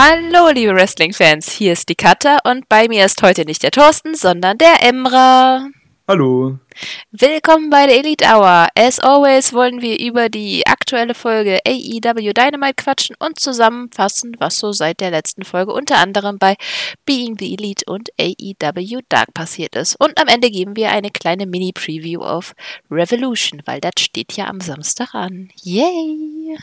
Hallo, liebe Wrestling-Fans, hier ist die Katha und bei mir ist heute nicht der Thorsten, sondern der Emra. Hallo. Willkommen bei der Elite Hour. As always wollen wir über die aktuelle Folge AEW Dynamite quatschen und zusammenfassen, was so seit der letzten Folge unter anderem bei Being the Elite und AEW Dark passiert ist. Und am Ende geben wir eine kleine Mini-Preview auf Revolution, weil das steht ja am Samstag an. Yay!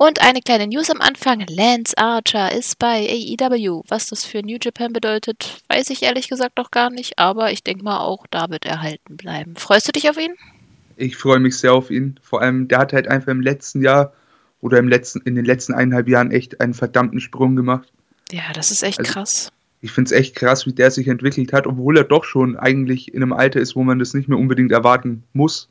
Und eine kleine News am Anfang. Lance Archer ist bei AEW. Was das für New Japan bedeutet, weiß ich ehrlich gesagt noch gar nicht. Aber ich denke mal auch, da wird er erhalten bleiben. Freust du dich auf ihn? Ich freue mich sehr auf ihn. Vor allem, der hat halt einfach im letzten Jahr oder im letzten, in den letzten eineinhalb Jahren echt einen verdammten Sprung gemacht. Ja, das ist echt also, krass. Ich finde es echt krass, wie der sich entwickelt hat, obwohl er doch schon eigentlich in einem Alter ist, wo man das nicht mehr unbedingt erwarten muss.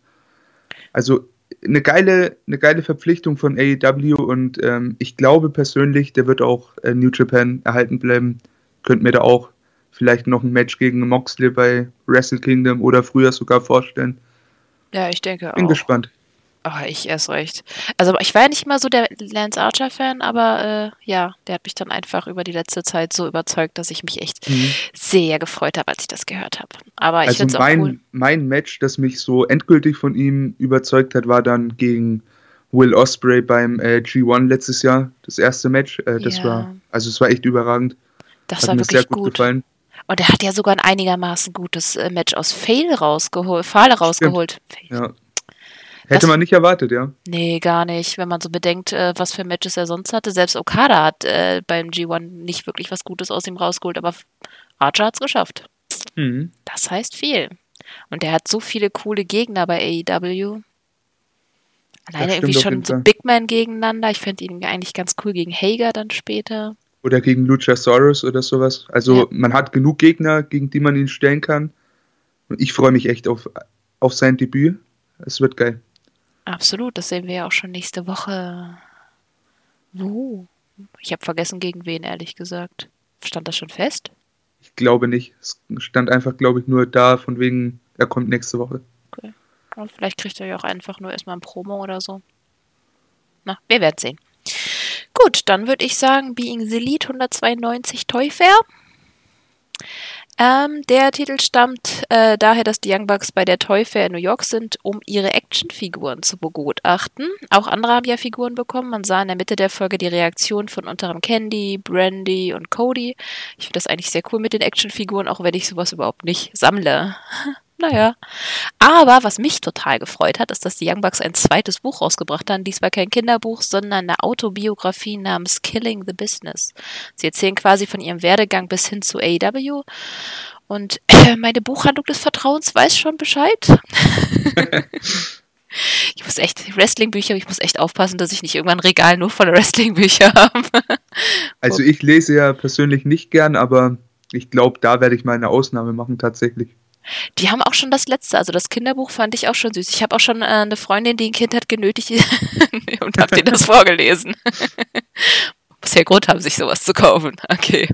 Also eine geile, eine geile Verpflichtung von AEW und ähm, ich glaube persönlich, der wird auch äh, New Japan erhalten bleiben. Könnt mir da auch vielleicht noch ein Match gegen Moxley bei Wrestle Kingdom oder früher sogar vorstellen. Ja, ich denke Bin auch. Bin gespannt. Oh, ich erst recht. Also ich war ja nicht immer so der Lance Archer-Fan, aber äh, ja, der hat mich dann einfach über die letzte Zeit so überzeugt, dass ich mich echt mhm. sehr gefreut habe, als ich das gehört habe. Aber ich also finde es auch cool. Mein Match, das mich so endgültig von ihm überzeugt hat, war dann gegen Will Osprey beim äh, G1 letztes Jahr. Das erste Match. Äh, das ja. war, also es war echt überragend. Das hat war mir wirklich sehr gut, gut. gefallen. Und er hat ja sogar ein einigermaßen gutes äh, Match aus Fail rausgeholt, Fahle rausgeholt. Ja. Hätte das, man nicht erwartet, ja. Nee, gar nicht. Wenn man so bedenkt, äh, was für Matches er sonst hatte. Selbst Okada hat äh, beim G1 nicht wirklich was Gutes aus ihm rausgeholt, aber Archer hat es geschafft. Mhm. Das heißt viel. Und er hat so viele coole Gegner bei AEW. Alleine irgendwie schon so Big Man gegeneinander. Ich fände ihn eigentlich ganz cool gegen Hager dann später. Oder gegen Luchasaurus oder sowas. Also ja. man hat genug Gegner, gegen die man ihn stellen kann. Und ich freue mich echt auf, auf sein Debüt. Es wird geil. Absolut, das sehen wir ja auch schon nächste Woche. Wo? Ich habe vergessen, gegen wen, ehrlich gesagt. Stand das schon fest? Ich glaube nicht. Es stand einfach, glaube ich, nur da, von wegen, er kommt nächste Woche. Okay. Und vielleicht kriegt er ja auch einfach nur erstmal ein Promo oder so. Na, wir werden sehen. Gut, dann würde ich sagen, Being the Lead 192 Toy Fair. Ähm, der Titel stammt äh, daher, dass die Young Bucks bei der Toy Fair in New York sind, um ihre Actionfiguren zu begutachten. Auch andere haben ja Figuren bekommen. Man sah in der Mitte der Folge die Reaktion von unter anderem Candy, Brandy und Cody. Ich finde das eigentlich sehr cool mit den Actionfiguren, auch wenn ich sowas überhaupt nicht sammle. naja. Aber was mich total gefreut hat, ist, dass die Young Bucks ein zweites Buch rausgebracht haben. Diesmal kein Kinderbuch, sondern eine Autobiografie namens Killing the Business. Sie erzählen quasi von ihrem Werdegang bis hin zu AEW. Und äh, meine Buchhandlung des Vertrauens weiß schon Bescheid. ich muss echt, Wrestlingbücher, ich muss echt aufpassen, dass ich nicht irgendwann ein Regal nur voller Wrestlingbücher habe. also ich lese ja persönlich nicht gern, aber ich glaube, da werde ich mal eine Ausnahme machen tatsächlich. Die haben auch schon das letzte, also das Kinderbuch fand ich auch schon süß. Ich habe auch schon äh, eine Freundin, die ein Kind hat, genötigt und habe dir das vorgelesen. Muss ja Grund haben, sich sowas zu kaufen. Okay.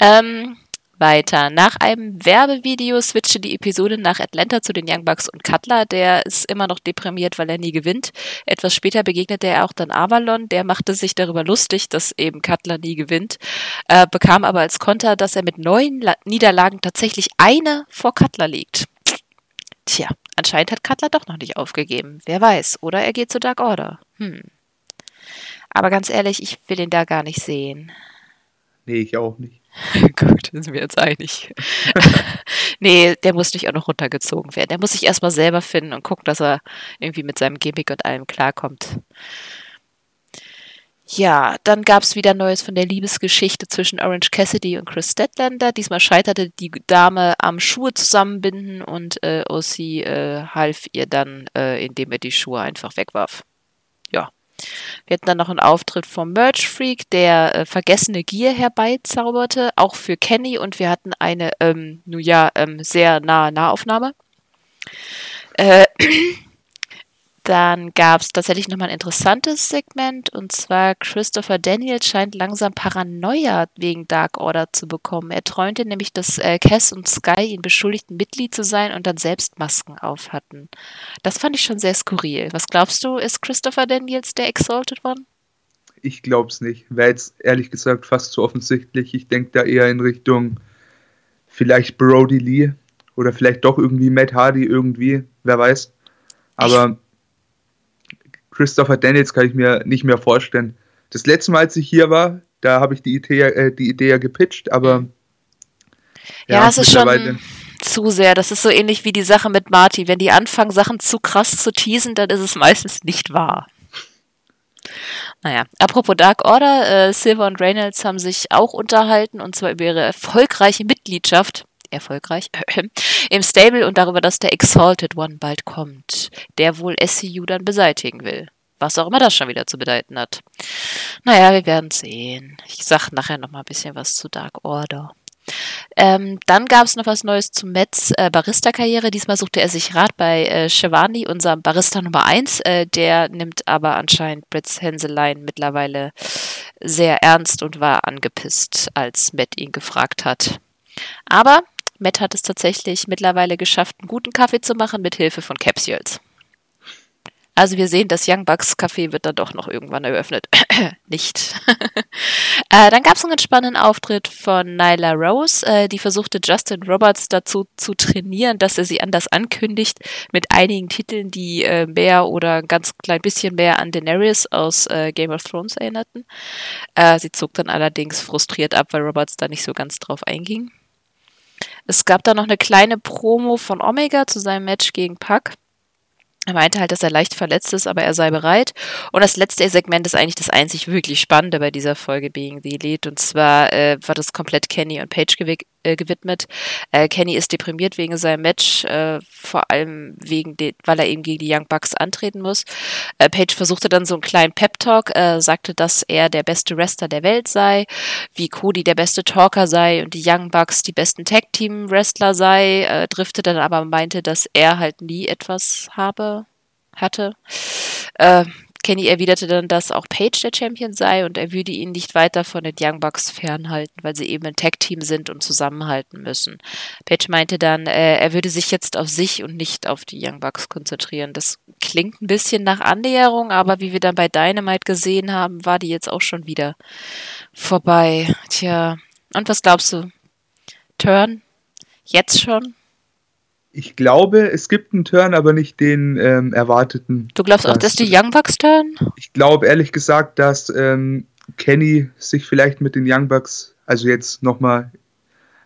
Ähm, weiter. Nach einem Werbevideo switchte die Episode nach Atlanta zu den Young Bucks und Cutler. Der ist immer noch deprimiert, weil er nie gewinnt. Etwas später begegnete er auch dann Avalon. Der machte sich darüber lustig, dass eben Cutler nie gewinnt, äh, bekam aber als Konter, dass er mit neun La Niederlagen tatsächlich eine vor Cutler liegt. Tja, anscheinend hat Cutler doch noch nicht aufgegeben. Wer weiß. Oder er geht zu Dark Order. Hm. Aber ganz ehrlich, ich will ihn da gar nicht sehen. Nee, ich auch nicht. Gut, sind wir jetzt einig. nee, der muss nicht auch noch runtergezogen werden. Der muss sich erstmal selber finden und gucken, dass er irgendwie mit seinem Gimmick und allem klarkommt. Ja, dann gab es wieder Neues von der Liebesgeschichte zwischen Orange Cassidy und Chris Statlander. Diesmal scheiterte die Dame am Schuhe zusammenbinden und äh, OC äh, half ihr dann, äh, indem er die Schuhe einfach wegwarf. Wir hatten dann noch einen Auftritt vom Merch Freak, der äh, vergessene Gier herbeizauberte, auch für Kenny und wir hatten eine, ähm, nun ja, ähm, sehr nahe Nahaufnahme. Äh, Dann gab es tatsächlich nochmal ein interessantes Segment und zwar Christopher Daniels scheint langsam Paranoia wegen Dark Order zu bekommen. Er träumte nämlich, dass äh, Cass und Sky ihn beschuldigten, Mitglied zu sein und dann selbst Masken auf hatten. Das fand ich schon sehr skurril. Was glaubst du, ist Christopher Daniels der Exalted One? ich glaube es nicht. Wäre jetzt ehrlich gesagt fast zu offensichtlich. Ich denke da eher in Richtung vielleicht Brody Lee oder vielleicht doch irgendwie Matt Hardy irgendwie, wer weiß. Aber Christopher Daniels kann ich mir nicht mehr vorstellen. Das letzte Mal, als ich hier war, da habe ich die Idee, äh, die Idee ja gepitcht, aber ja, ja es ist schon zu sehr. Das ist so ähnlich wie die Sache mit Marty. Wenn die anfangen, Sachen zu krass zu teasen, dann ist es meistens nicht wahr. Naja, apropos Dark Order, äh, Silver und Reynolds haben sich auch unterhalten und zwar über ihre erfolgreiche Mitgliedschaft, erfolgreich, im Stable und darüber, dass der Exalted One bald kommt, der wohl SCU dann beseitigen will. Was auch immer das schon wieder zu bedeuten hat. Naja, wir werden sehen. Ich sag nachher noch mal ein bisschen was zu Dark Order. Ähm, dann gab es noch was Neues zu Mets äh, Barista-Karriere. Diesmal suchte er sich Rat bei äh, Shivani, unserem Barista Nummer 1. Äh, der nimmt aber anscheinend Brits Hänseleien mittlerweile sehr ernst und war angepisst, als Matt ihn gefragt hat. Aber Matt hat es tatsächlich mittlerweile geschafft, einen guten Kaffee zu machen mit Hilfe von Capsules. Also wir sehen, das Young Bucks Café wird dann doch noch irgendwann eröffnet. Nicht. äh, dann gab es einen spannenden Auftritt von Nyla Rose. Äh, die versuchte Justin Roberts dazu zu trainieren, dass er sie anders ankündigt mit einigen Titeln, die äh, mehr oder ein ganz klein bisschen mehr an Daenerys aus äh, Game of Thrones erinnerten. Äh, sie zog dann allerdings frustriert ab, weil Roberts da nicht so ganz drauf einging. Es gab da noch eine kleine Promo von Omega zu seinem Match gegen Puck. Er meinte halt, dass er leicht verletzt ist, aber er sei bereit. Und das letzte Segment ist eigentlich das einzig wirklich Spannende bei dieser Folge Being the Elite. Und zwar äh, war das komplett Kenny und Paige äh, gewidmet. Äh, Kenny ist deprimiert wegen seinem Match, äh, vor allem wegen, weil er eben gegen die Young Bucks antreten muss. Äh, Paige versuchte dann so einen kleinen Pep-Talk, äh, sagte, dass er der beste Wrestler der Welt sei, wie Cody der beste Talker sei und die Young Bucks die besten Tag-Team-Wrestler sei, äh, drifte dann aber meinte, dass er halt nie etwas habe, hatte. Äh, Kenny erwiderte dann, dass auch Page der Champion sei und er würde ihn nicht weiter von den Young Bucks fernhalten, weil sie eben ein Tag-Team sind und zusammenhalten müssen. Page meinte dann, äh, er würde sich jetzt auf sich und nicht auf die Young Bucks konzentrieren. Das klingt ein bisschen nach Annäherung, aber wie wir dann bei Dynamite gesehen haben, war die jetzt auch schon wieder vorbei. Tja, und was glaubst du? Turn? Jetzt schon? Ich glaube, es gibt einen Turn, aber nicht den ähm, erwarteten. Du glaubst auch, dass die Young Bucks turn? Ich glaube ehrlich gesagt, dass ähm, Kenny sich vielleicht mit den Young Bucks, also jetzt nochmal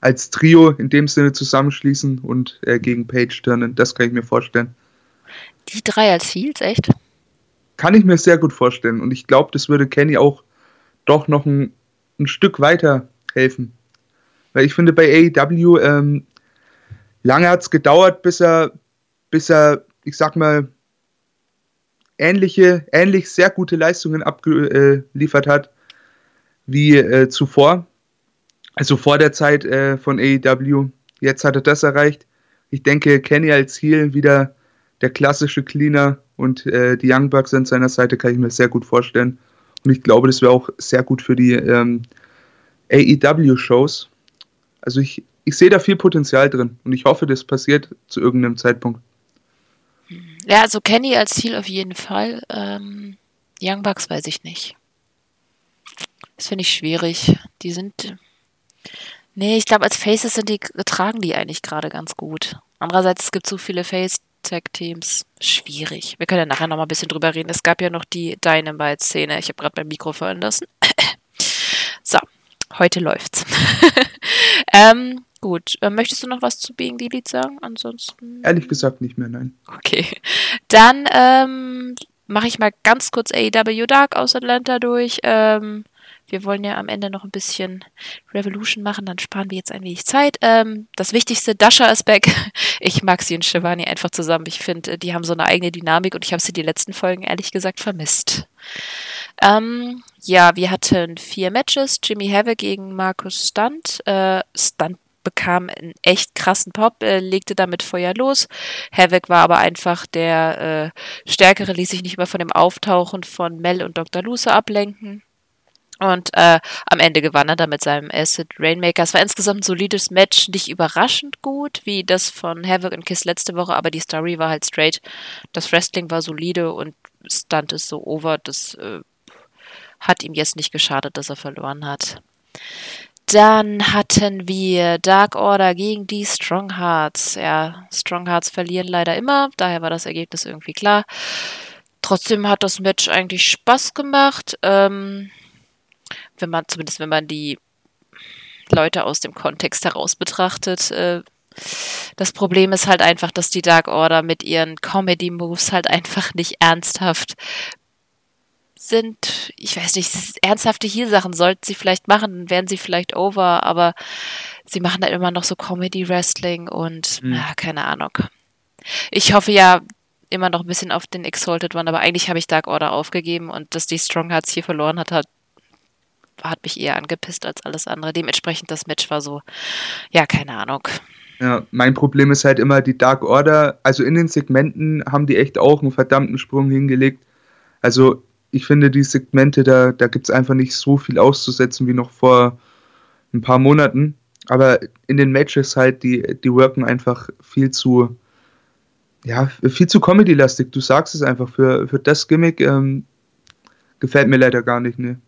als Trio in dem Sinne zusammenschließen und äh, gegen Page turnen. Das kann ich mir vorstellen. Die drei als Heels, echt? Kann ich mir sehr gut vorstellen. Und ich glaube, das würde Kenny auch doch noch ein, ein Stück weiter helfen. Weil ich finde, bei AEW, ähm, lange hat es gedauert, bis er, bis er, ich sag mal, ähnliche, ähnlich sehr gute Leistungen abgeliefert hat wie äh, zuvor. Also vor der Zeit äh, von AEW. Jetzt hat er das erreicht. Ich denke, Kenny als Heel wieder der klassische Cleaner und äh, die Young Bucks an seiner Seite kann ich mir sehr gut vorstellen. Und ich glaube, das wäre auch sehr gut für die ähm, AEW-Shows. Also ich, ich sehe da viel Potenzial drin und ich hoffe, das passiert zu irgendeinem Zeitpunkt. Ja, also Kenny als Ziel auf jeden Fall. Ähm, Young Bucks weiß ich nicht. Das finde ich schwierig. Die sind. Nee, ich glaube, als Faces sind die, tragen die eigentlich gerade ganz gut. Andererseits, es gibt so viele Face-Tag-Teams. Schwierig. Wir können ja nachher noch mal ein bisschen drüber reden. Es gab ja noch die Dynamite-Szene. Ich habe gerade mein Mikro fallen lassen. so, heute läuft's. ähm, Gut, äh, möchtest du noch was zu Being Delete sagen? Ansonsten. Ehrlich gesagt nicht mehr, nein. Okay. Dann ähm, mache ich mal ganz kurz AEW Dark aus Atlanta durch. Ähm, wir wollen ja am Ende noch ein bisschen Revolution machen, dann sparen wir jetzt ein wenig Zeit. Ähm, das Wichtigste, Dasha ist back. Ich mag sie und Shivani einfach zusammen. Ich finde, die haben so eine eigene Dynamik und ich habe sie die letzten Folgen ehrlich gesagt vermisst. Ähm, ja, wir hatten vier Matches. Jimmy Havoc gegen Markus Stunt. Äh, Stunt bekam einen echt krassen Pop, äh, legte damit Feuer los. Havoc war aber einfach der äh, Stärkere, ließ sich nicht mehr von dem Auftauchen von Mel und Dr. Luce ablenken. Und äh, am Ende gewann er dann mit seinem Acid Rainmaker. Es war insgesamt ein solides Match, nicht überraschend gut, wie das von Havoc und Kiss letzte Woche, aber die Story war halt straight. Das Wrestling war solide und Stunt ist so over, das äh, hat ihm jetzt nicht geschadet, dass er verloren hat. Dann hatten wir Dark Order gegen die Strong Hearts. Ja, Strong Hearts verlieren leider immer, daher war das Ergebnis irgendwie klar. Trotzdem hat das Match eigentlich Spaß gemacht. Ähm, wenn man, zumindest wenn man die Leute aus dem Kontext heraus betrachtet. Äh, das Problem ist halt einfach, dass die Dark Order mit ihren Comedy-Moves halt einfach nicht ernsthaft sind, ich weiß nicht, ernsthafte Hier-Sachen sollten sie vielleicht machen, dann wären sie vielleicht over, aber sie machen halt immer noch so Comedy-Wrestling und, mhm. ja, keine Ahnung. Ich hoffe ja immer noch ein bisschen auf den Exalted One, aber eigentlich habe ich Dark Order aufgegeben und dass die Strong Hearts hier verloren hat, hat, hat mich eher angepisst als alles andere. Dementsprechend das Match war so, ja, keine Ahnung. Ja, mein Problem ist halt immer die Dark Order. Also in den Segmenten haben die echt auch einen verdammten Sprung hingelegt. Also ich finde die Segmente, da, da gibt es einfach nicht so viel auszusetzen wie noch vor ein paar Monaten. Aber in den Matches halt, die, die worken einfach viel zu, ja, viel zu Comedy-lastig. Du sagst es einfach, für, für das Gimmick ähm, gefällt mir leider gar nicht, ne.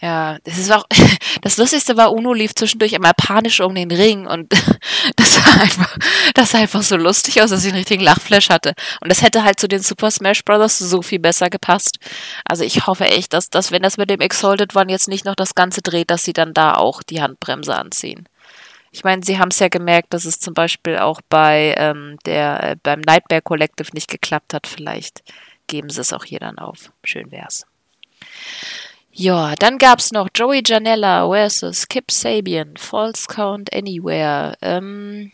Ja, das ist auch, das Lustigste war, Uno lief zwischendurch immer panisch um den Ring und das sah einfach, das sah einfach so lustig aus, dass ich einen richtigen Lachflash hatte. Und das hätte halt zu den Super Smash Bros. so viel besser gepasst. Also ich hoffe echt, dass, dass wenn das mit dem Exalted One jetzt nicht noch das Ganze dreht, dass sie dann da auch die Handbremse anziehen. Ich meine, sie haben es ja gemerkt, dass es zum Beispiel auch bei ähm, der äh, beim Nightmare Collective nicht geklappt hat. Vielleicht geben sie es auch hier dann auf. Schön wär's. Ja, dann gab's noch Joey Janella versus Kip Sabian, False Count Anywhere. Ähm,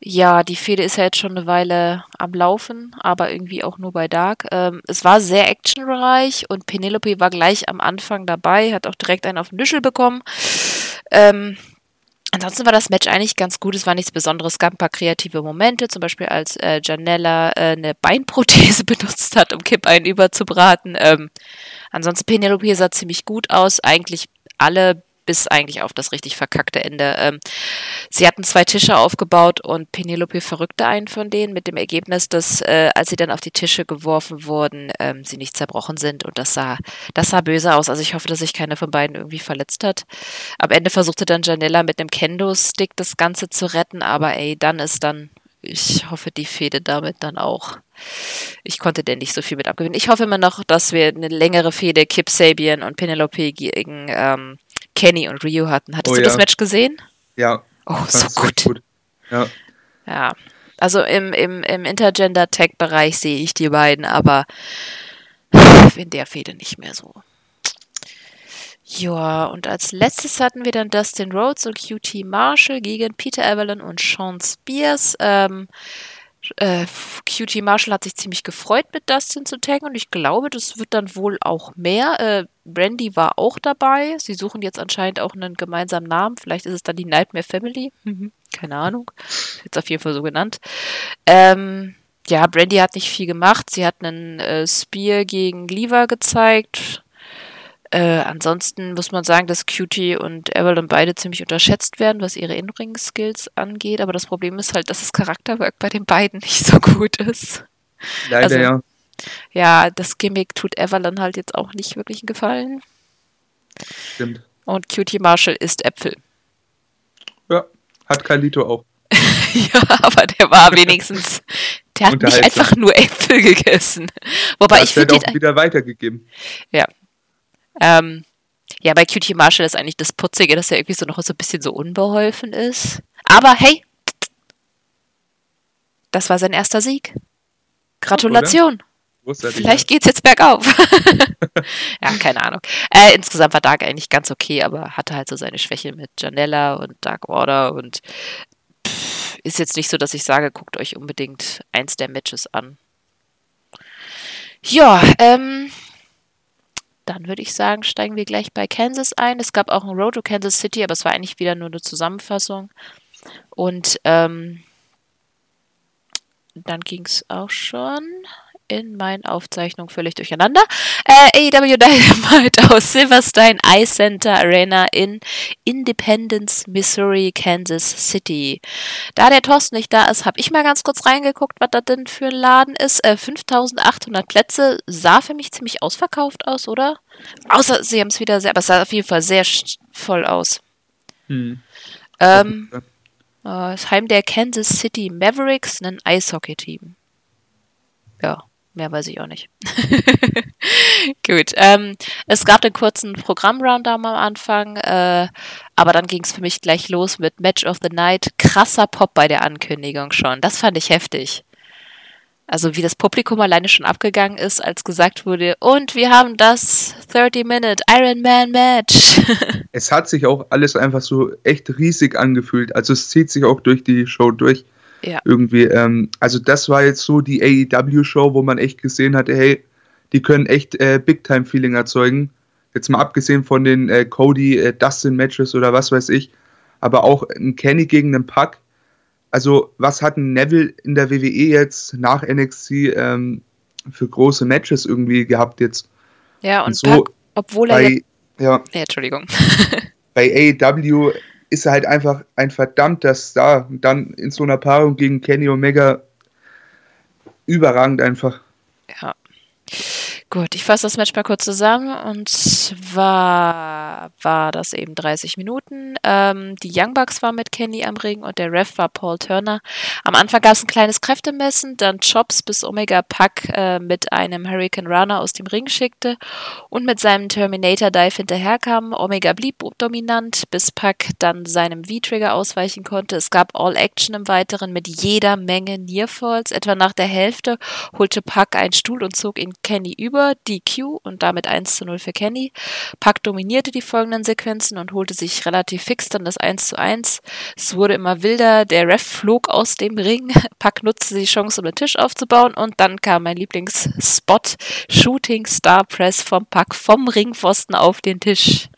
ja, die Fehde ist ja jetzt schon eine Weile am Laufen, aber irgendwie auch nur bei Dark. Ähm, es war sehr actionreich und Penelope war gleich am Anfang dabei, hat auch direkt einen auf den Nüschel bekommen. Ähm, Ansonsten war das Match eigentlich ganz gut. Es war nichts Besonderes. Es gab ein paar kreative Momente, zum Beispiel als äh, Janella äh, eine Beinprothese benutzt hat, um Kip einen überzubraten. Ähm, ansonsten Penelope sah ziemlich gut aus. Eigentlich alle bis eigentlich auf das richtig verkackte Ende. Ähm, sie hatten zwei Tische aufgebaut und Penelope verrückte einen von denen mit dem Ergebnis, dass äh, als sie dann auf die Tische geworfen wurden, ähm, sie nicht zerbrochen sind und das sah, das sah böse aus. Also ich hoffe, dass sich keiner von beiden irgendwie verletzt hat. Am Ende versuchte dann Janella mit einem Kendo-Stick das Ganze zu retten, aber ey, dann ist dann ich hoffe, die Fehde damit dann auch. Ich konnte denn nicht so viel mit abgewinnen. Ich hoffe immer noch, dass wir eine längere Fehde Kip Sabian und Penelope gegen ähm, Kenny und Ryu hatten. Hattest oh, du ja. das Match gesehen? Ja. Oh, so gut. gut. Ja. Ja. Also im, im, im Intergender-Tag-Bereich sehe ich die beiden, aber in der Fehde nicht mehr so. Ja, und als letztes hatten wir dann Dustin Rhodes und QT Marshall gegen Peter Evelyn und Sean Spears. Ähm, äh, QT Marshall hat sich ziemlich gefreut, mit Dustin zu taggen und ich glaube, das wird dann wohl auch mehr. Äh, Brandy war auch dabei. Sie suchen jetzt anscheinend auch einen gemeinsamen Namen. Vielleicht ist es dann die Nightmare Family. Mhm. Keine Ahnung. Jetzt auf jeden Fall so genannt. Ähm, ja, Brandy hat nicht viel gemacht. Sie hat einen äh, Spear gegen Lever gezeigt. Äh, ansonsten muss man sagen, dass Cutie und Evelyn beide ziemlich unterschätzt werden, was ihre In-Ring-Skills angeht. Aber das Problem ist halt, dass das Charakterwork bei den beiden nicht so gut ist. Leider, also, ja. Ja, das Gimmick tut Evelyn halt jetzt auch nicht wirklich einen Gefallen. Stimmt. Und Cutie Marshall isst Äpfel. Ja, hat Kalito auch. ja, aber der war wenigstens. Der hat nicht einfach nur Äpfel gegessen. Wobei das ich finde. auch wieder weitergegeben. Ja, ähm, ja, bei Cutie Marshall ist eigentlich das Putzige, dass er irgendwie so noch so ein bisschen so unbeholfen ist. Aber hey, das war sein erster Sieg. Gratulation. Vielleicht geht's jetzt bergauf. ja, keine Ahnung. Äh, insgesamt war Dark eigentlich ganz okay, aber hatte halt so seine Schwäche mit Janella und Dark Order und pff, ist jetzt nicht so, dass ich sage, guckt euch unbedingt eins der Matches an. Ja, ähm, dann würde ich sagen, steigen wir gleich bei Kansas ein. Es gab auch ein Road to Kansas City, aber es war eigentlich wieder nur eine Zusammenfassung. Und ähm, dann ging es auch schon in meinen Aufzeichnungen völlig durcheinander. Äh, AEW Dynamite aus Silverstein Eye Center Arena in Independence, Missouri, Kansas City. Da der Thorsten nicht da ist, habe ich mal ganz kurz reingeguckt, was das denn für ein Laden ist. Äh, 5800 Plätze sah für mich ziemlich ausverkauft aus, oder? Außer sie haben es wieder sehr, aber es sah auf jeden Fall sehr voll aus. Hm. Ähm, äh, das Heim der Kansas City Mavericks, ein Eishockey-Team. Ja, mehr weiß ich auch nicht. Gut. Ähm, es gab einen kurzen Programm-Roundown am Anfang, äh, aber dann ging es für mich gleich los mit Match of the Night. Krasser Pop bei der Ankündigung schon. Das fand ich heftig. Also wie das Publikum alleine schon abgegangen ist, als gesagt wurde, und wir haben das 30-Minute Iron Man Match. es hat sich auch alles einfach so echt riesig angefühlt. Also es zieht sich auch durch die Show durch. Ja. Irgendwie. Ähm, also das war jetzt so die AEW-Show, wo man echt gesehen hatte, hey, die können echt äh, Big-Time-Feeling erzeugen. Jetzt mal abgesehen von den äh, Cody, äh, oder was weiß ich. Aber auch ein Kenny gegen einen Pack also was hat ein Neville in der WWE jetzt nach NXT ähm, für große Matches irgendwie gehabt jetzt? Ja, und, und so Pac, obwohl er bei, ja, ja, Entschuldigung. bei AEW ist er halt einfach ein verdammter Star. Und dann in so einer Paarung gegen Kenny Omega überragend einfach. Ja. Gut, ich fasse das Match mal kurz zusammen. Und zwar war das eben 30 Minuten. Ähm, die Young Bucks waren mit Kenny am Ring und der Ref war Paul Turner. Am Anfang gab es ein kleines Kräftemessen, dann Chops bis Omega Puck äh, mit einem Hurricane Runner aus dem Ring schickte und mit seinem Terminator Dive hinterherkam. Omega blieb dominant, bis Puck dann seinem V-Trigger ausweichen konnte. Es gab All Action im Weiteren mit jeder Menge Nearfalls. Etwa nach der Hälfte holte Puck einen Stuhl und zog ihn Kenny über Tour, DQ und damit 1 zu 0 für Kenny. Pack dominierte die folgenden Sequenzen und holte sich relativ fix dann das 1 zu 1. Es wurde immer wilder, der Ref flog aus dem Ring. Pack nutzte die Chance, um den Tisch aufzubauen und dann kam mein Lieblingsspot, Shooting Star Press vom Pack vom Ringpfosten auf den Tisch.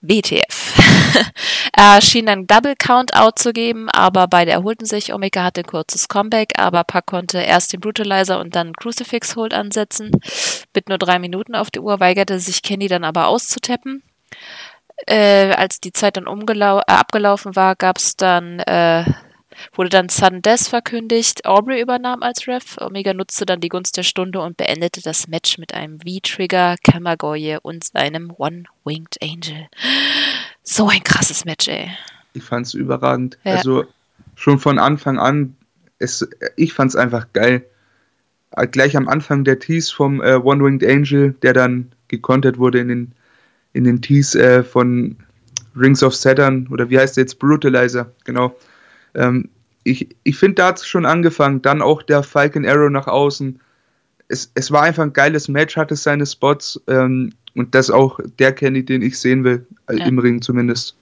WTF. er schien einen Double Countout zu geben, aber beide erholten sich. Omega hatte ein kurzes Comeback, aber Pack konnte erst den Brutalizer und dann Crucifix Hold ansetzen. Mit nur drei Minuten auf der Uhr weigerte sich Kenny dann aber auszutappen. Äh, als die Zeit dann äh, abgelaufen war, gab es dann äh, wurde dann Sudden Death verkündigt. Aubrey übernahm als Ref. Omega nutzte dann die Gunst der Stunde und beendete das Match mit einem V-Trigger, Kamagoye und seinem One-Winged Angel. So ein krasses Match, ey. Ich fand's überragend. Ja. Also schon von Anfang an, es, ich fand's einfach geil. Äh, gleich am Anfang der Tease vom äh, One-Winged Angel, der dann gekontert wurde in den, in den Tease äh, von Rings of Saturn oder wie heißt der jetzt? Brutalizer, genau. Ähm, ich ich finde, da hat es schon angefangen. Dann auch der Falcon Arrow nach außen. Es, es war einfach ein geiles Match, hatte seine Spots. Ähm, und das auch der Kenny, den ich sehen will, äh, ja. im Ring zumindest.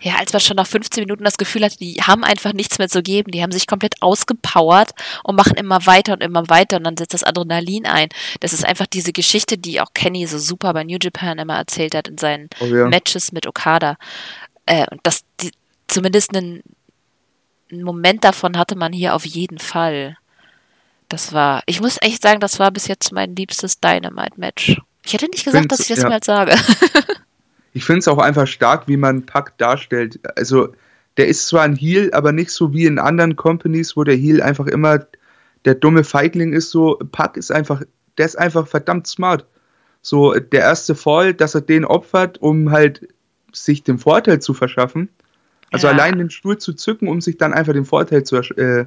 Ja, als man schon nach 15 Minuten das Gefühl hatte, die haben einfach nichts mehr zu geben. Die haben sich komplett ausgepowert und machen immer weiter und immer weiter und dann setzt das Adrenalin ein. Das ist einfach diese Geschichte, die auch Kenny so super bei New Japan immer erzählt hat in seinen oh ja. Matches mit Okada. Äh, und das die, zumindest einen einen Moment davon hatte man hier auf jeden Fall. Das war, ich muss echt sagen, das war bis jetzt mein liebstes Dynamite-Match. Ich hätte nicht gesagt, dass ich das ja. mal sage. ich finde es auch einfach stark, wie man Pack darstellt. Also, der ist zwar ein Heal, aber nicht so wie in anderen Companies, wo der Heal einfach immer der dumme Feigling ist. So, Pack ist einfach, der ist einfach verdammt smart. So, der erste Fall, dass er den opfert, um halt sich den Vorteil zu verschaffen. Also ja. allein den Stuhl zu zücken, um sich dann einfach den Vorteil zu, äh,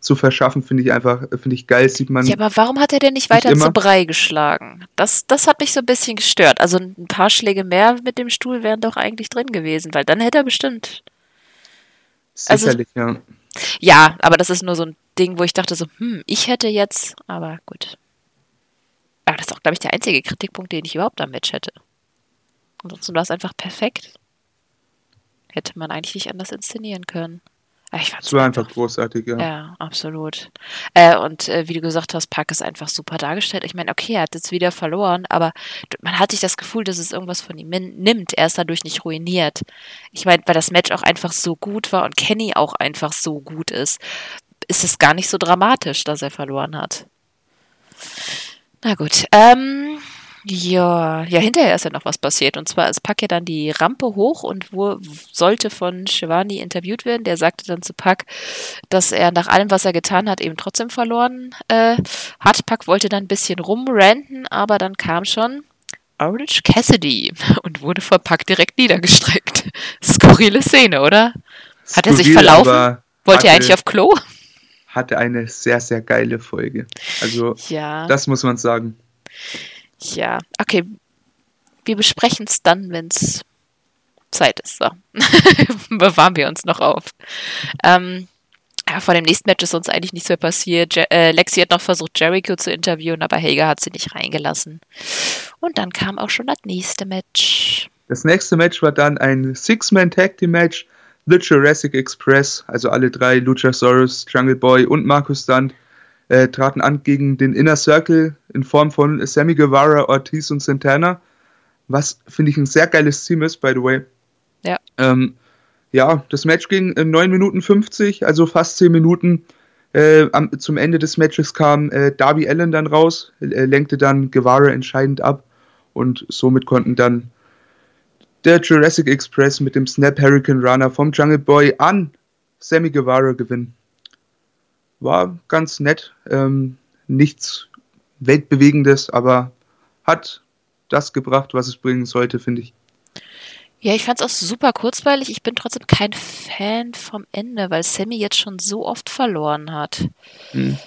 zu verschaffen, finde ich einfach, finde ich geil, sieht man. Ja, aber warum hat er denn nicht weiter zu Brei geschlagen? Das, das hat mich so ein bisschen gestört. Also ein paar Schläge mehr mit dem Stuhl wären doch eigentlich drin gewesen, weil dann hätte er bestimmt. Sicherlich, also, ja. Ja, aber das ist nur so ein Ding, wo ich dachte so, hm, ich hätte jetzt, aber gut. Aber das ist auch, glaube ich, der einzige Kritikpunkt, den ich überhaupt am Match hätte. Ansonsten war es einfach perfekt. Hätte man eigentlich nicht anders inszenieren können. Ich fand's es war einfach, großartig, ja. Ja, absolut. Äh, und äh, wie du gesagt hast, Park ist einfach super dargestellt. Ich meine, okay, er hat jetzt wieder verloren, aber man hat sich das Gefühl, dass es irgendwas von ihm nimmt. Er ist dadurch nicht ruiniert. Ich meine, weil das Match auch einfach so gut war und Kenny auch einfach so gut ist, ist es gar nicht so dramatisch, dass er verloren hat. Na gut. Ähm, ja, ja, hinterher ist ja noch was passiert. Und zwar ist Pack ja dann die Rampe hoch und wo sollte von Shivani interviewt werden. Der sagte dann zu Pack, dass er nach allem, was er getan hat, eben trotzdem verloren äh, hat. Pack wollte dann ein bisschen rumranten, aber dann kam schon Orange Cassidy und wurde vor Pack direkt niedergestreckt. Skurrile Szene, oder? Hat er sich Skurril, verlaufen? Wollte er eigentlich auf Klo? Hatte eine sehr, sehr geile Folge. Also, Ja. das muss man sagen. Ja, okay. Wir besprechen es dann, wenn es Zeit ist. So. Bewahren wir uns noch auf. Ähm, ja, vor dem nächsten Match ist uns eigentlich nichts mehr passiert. Je äh, Lexi hat noch versucht, Jericho zu interviewen, aber Hager hat sie nicht reingelassen. Und dann kam auch schon das nächste Match. Das nächste Match war dann ein Six-Man-Tag-Team-Match. The Jurassic Express, also alle drei, Luchasaurus, Jungle Boy und Markus Stunt, äh, traten an gegen den Inner Circle in Form von Sammy Guevara, Ortiz und Santana. Was, finde ich, ein sehr geiles Team ist, by the way. Ja. Ähm, ja, das Match ging in 9 Minuten 50, also fast 10 Minuten. Äh, am, zum Ende des Matches kam äh, Darby Allen dann raus, äh, lenkte dann Guevara entscheidend ab und somit konnten dann der Jurassic Express mit dem Snap Hurricane Runner vom Jungle Boy an Sammy Guevara gewinnen. War ganz nett, ähm, nichts Weltbewegendes, aber hat das gebracht, was es bringen sollte, finde ich. Ja, ich fand es auch super kurzweilig. Ich bin trotzdem kein Fan vom Ende, weil Sammy jetzt schon so oft verloren hat. Hm.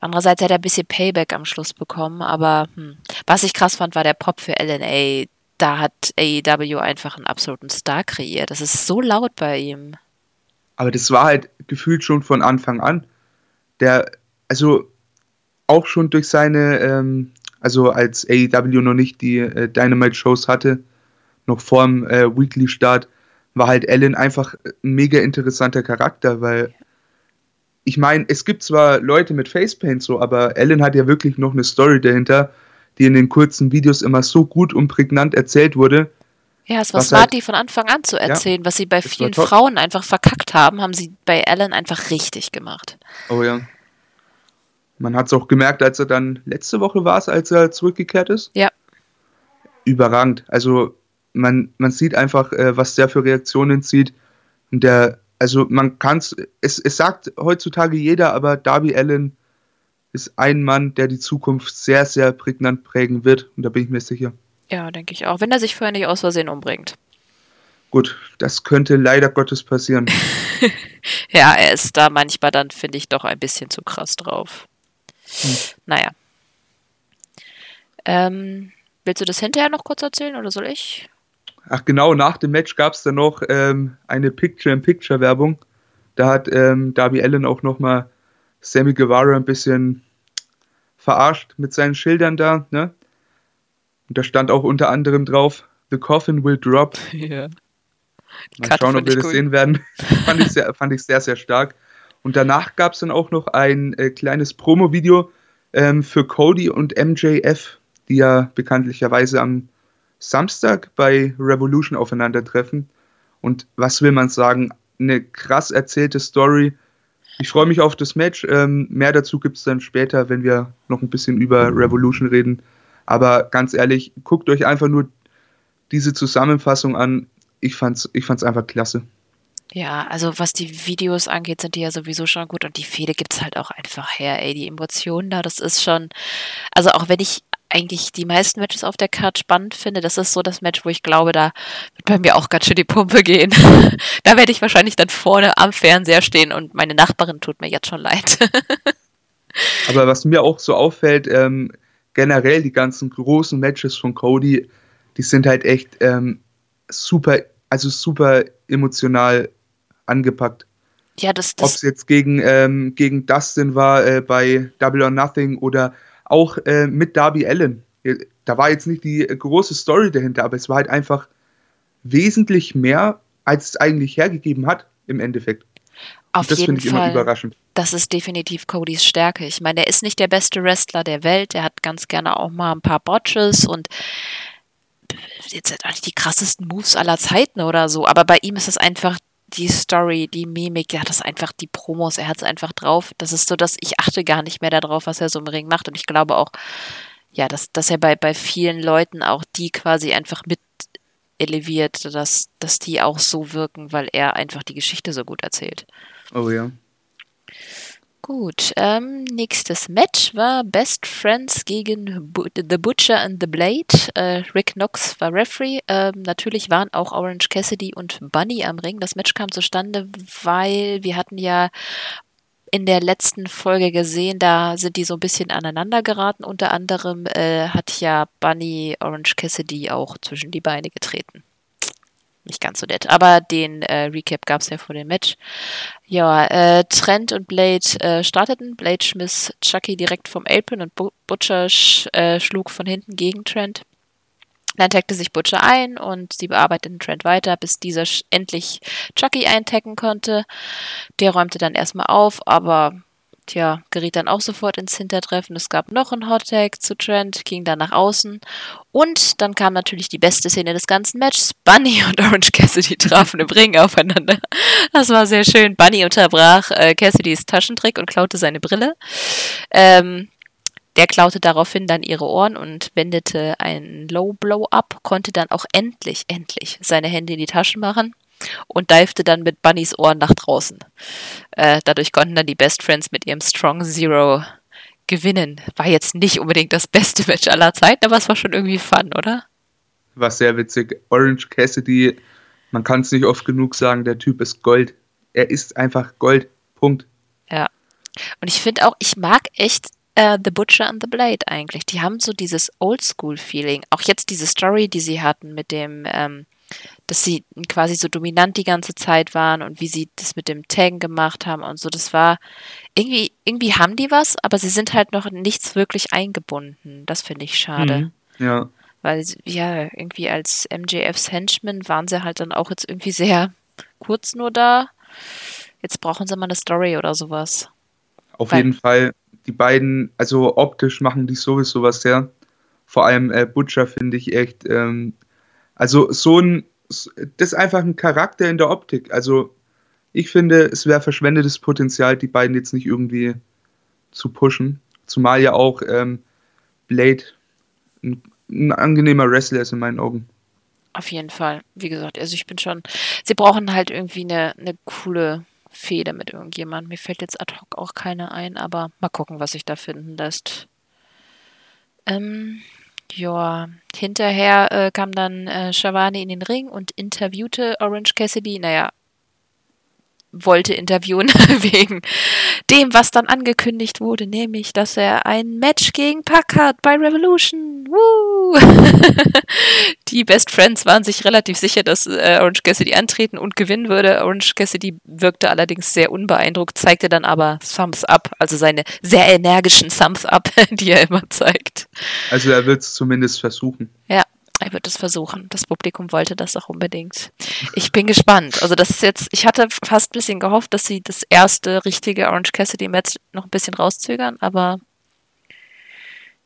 Andererseits hat er ein bisschen Payback am Schluss bekommen, aber hm. was ich krass fand, war der Pop für LNA. Da hat AEW einfach einen absoluten Star kreiert. Das ist so laut bei ihm. Aber das war halt gefühlt schon von Anfang an. Der, also auch schon durch seine, ähm, also als AEW noch nicht die äh, Dynamite-Shows hatte, noch vorm äh, Weekly-Start, war halt Allen einfach ein mega interessanter Charakter, weil ich meine, es gibt zwar Leute mit Facepaint so, aber Allen hat ja wirklich noch eine Story dahinter, die in den kurzen Videos immer so gut und prägnant erzählt wurde. Ja, es war Was smart, halt- die von Anfang an zu erzählen. Was sie bei vielen. Frauen einfach verkackt haben, haben sie bei Alan einfach richtig gemacht. Oh ja. Man hat es auch gemerkt, als er dann letzte Woche war es, als er zurückgekehrt ist. Ja. Überragend. Also man, man sieht einfach, äh, was der für Reaktionen zieht. Und der, also man kann es, es sagt heutzutage jeder, aber Darby Allen ist ein Mann, der die Zukunft sehr, sehr prägnant prägen wird. Und da bin ich mir sicher. Ja, denke ich auch. Wenn er sich vorher nicht aus Versehen umbringt. Gut, das könnte leider Gottes passieren. Ja, er ist da manchmal dann, finde ich, doch ein bisschen zu krass drauf. Hm. Naja. Ähm, willst du das hinterher noch kurz erzählen oder soll ich? Ach genau, nach dem Match gab es dann noch ähm, eine Picture-in-Picture-Werbung. Da hat ähm, Darby Allen auch nochmal Sammy Guevara ein bisschen verarscht mit seinen Schildern da. Ne? Und da stand auch unter anderem drauf, The coffin will drop. Ja. Mal Karte schauen, ob wir das cool. sehen werden. fand, ich sehr, fand ich sehr, sehr stark. Und danach gab es dann auch noch ein äh, kleines Promo-Video ähm, für Cody und MJF, die ja bekanntlicherweise am Samstag bei Revolution aufeinandertreffen. Und was will man sagen? Eine krass erzählte Story. Ich freue mich auf das Match. Ähm, mehr dazu gibt es dann später, wenn wir noch ein bisschen über Revolution reden. Aber ganz ehrlich, guckt euch einfach nur diese Zusammenfassung an. Ich fand's, ich fand's einfach klasse. Ja, also was die Videos angeht, sind die ja sowieso schon gut und die Fehde gibt's halt auch einfach her, ey, die Emotionen da, das ist schon, also auch wenn ich eigentlich die meisten Matches auf der Card spannend finde, das ist so das Match, wo ich glaube, da wird bei mir auch ganz schön die Pumpe gehen. da werde ich wahrscheinlich dann vorne am Fernseher stehen und meine Nachbarin tut mir jetzt schon leid. Aber was mir auch so auffällt, ähm, generell die ganzen großen Matches von Cody, die sind halt echt ähm, super, also super emotional angepackt. ja, das, Ob das, es jetzt gegen, ähm, gegen Dustin war äh, bei Double or Nothing oder auch äh, mit Darby Allen. Da war jetzt nicht die äh, große Story dahinter, aber es war halt einfach wesentlich mehr, als es eigentlich hergegeben hat im Endeffekt. Auf das jeden finde ich immer Fall. überraschend. Das ist definitiv Codys Stärke. Ich meine, er ist nicht der beste Wrestler der Welt. Er hat ganz gerne auch mal ein paar Botches und jetzt halt auch nicht die krassesten Moves aller Zeiten oder so. Aber bei ihm ist es einfach die Story, die Mimik, er hat das einfach, die Promos, er hat es einfach drauf. Das ist so, dass ich achte gar nicht mehr darauf, was er so im Ring macht. Und ich glaube auch, ja, dass, dass er bei, bei vielen Leuten auch die quasi einfach mit eleviert, dass, dass die auch so wirken, weil er einfach die Geschichte so gut erzählt. Oh ja. Gut, ähm, nächstes Match war Best Friends gegen Bu The Butcher and the Blade. Äh, Rick Knox war Referee. Ähm, natürlich waren auch Orange Cassidy und Bunny am Ring. Das Match kam zustande, weil wir hatten ja in der letzten Folge gesehen, da sind die so ein bisschen aneinander geraten. Unter anderem äh, hat ja Bunny Orange Cassidy auch zwischen die Beine getreten nicht ganz so nett. Aber den äh, Recap gab es ja vor dem Match. Ja, äh, Trent und Blade äh, starteten. Blade schmiss Chucky direkt vom Apron und Butcher sch äh, schlug von hinten gegen Trent. Dann taggte sich Butcher ein und sie bearbeiteten Trent weiter, bis dieser endlich Chucky eintaggen konnte. Der räumte dann erstmal auf, aber tja, geriet dann auch sofort ins Hintertreffen. Es gab noch einen Hottag zu Trent, ging dann nach außen. Und dann kam natürlich die beste Szene des ganzen Matches. Bunny und Orange Cassidy trafen im Ring aufeinander. Das war sehr schön. Bunny unterbrach äh, Cassidys Taschentrick und klaute seine Brille. Ähm, der klaute daraufhin dann ihre Ohren und wendete einen Low Blow ab, konnte dann auch endlich, endlich seine Hände in die Taschen machen und divete dann mit Bunnys Ohren nach draußen. Äh, dadurch konnten dann die Best Friends mit ihrem Strong Zero gewinnen. War jetzt nicht unbedingt das beste Match aller Zeiten, aber es war schon irgendwie fun, oder? War sehr witzig. Orange Cassidy, man kann es nicht oft genug sagen, der Typ ist Gold. Er ist einfach Gold. Punkt. Ja. Und ich finde auch, ich mag echt Uh, the Butcher and the Blade eigentlich. Die haben so dieses Oldschool-Feeling. Auch jetzt diese Story, die sie hatten mit dem ähm, dass sie quasi so dominant die ganze Zeit waren und wie sie das mit dem Taggen gemacht haben und so. Das war irgendwie, irgendwie haben die was, aber sie sind halt noch nichts wirklich eingebunden. Das finde ich schade. Mhm. Ja. Weil, ja, irgendwie als MJFs Henchman waren sie halt dann auch jetzt irgendwie sehr kurz nur da. Jetzt brauchen sie mal eine Story oder sowas. Auf Weil, jeden Fall, die beiden, also optisch machen die sowieso was sehr. Vor allem äh, Butcher finde ich echt ähm, also so ein, das ist einfach ein Charakter in der Optik. Also ich finde, es wäre verschwendetes Potenzial, die beiden jetzt nicht irgendwie zu pushen. Zumal ja auch ähm, Blade ein, ein angenehmer Wrestler ist in meinen Augen. Auf jeden Fall. Wie gesagt, also ich bin schon. Sie brauchen halt irgendwie eine, eine coole Fehde mit irgendjemandem. Mir fällt jetzt ad hoc auch keine ein, aber mal gucken, was sich da finden lässt. Ähm, ja, hinterher äh, kam dann äh, Shavani in den Ring und interviewte Orange Cassidy. Naja, wollte interviewen wegen dem, was dann angekündigt wurde, nämlich, dass er ein Match gegen Pack hat bei Revolution. Woo! die Best Friends waren sich relativ sicher, dass äh, Orange Cassidy antreten und gewinnen würde. Orange Cassidy wirkte allerdings sehr unbeeindruckt, zeigte dann aber Thumbs Up, also seine sehr energischen Thumbs Up, die er immer zeigt. Also er wird es zumindest versuchen. Ja, er wird es versuchen. Das Publikum wollte das auch unbedingt. Ich bin gespannt. Also das ist jetzt, ich hatte fast ein bisschen gehofft, dass sie das erste richtige Orange Cassidy Match noch ein bisschen rauszögern, aber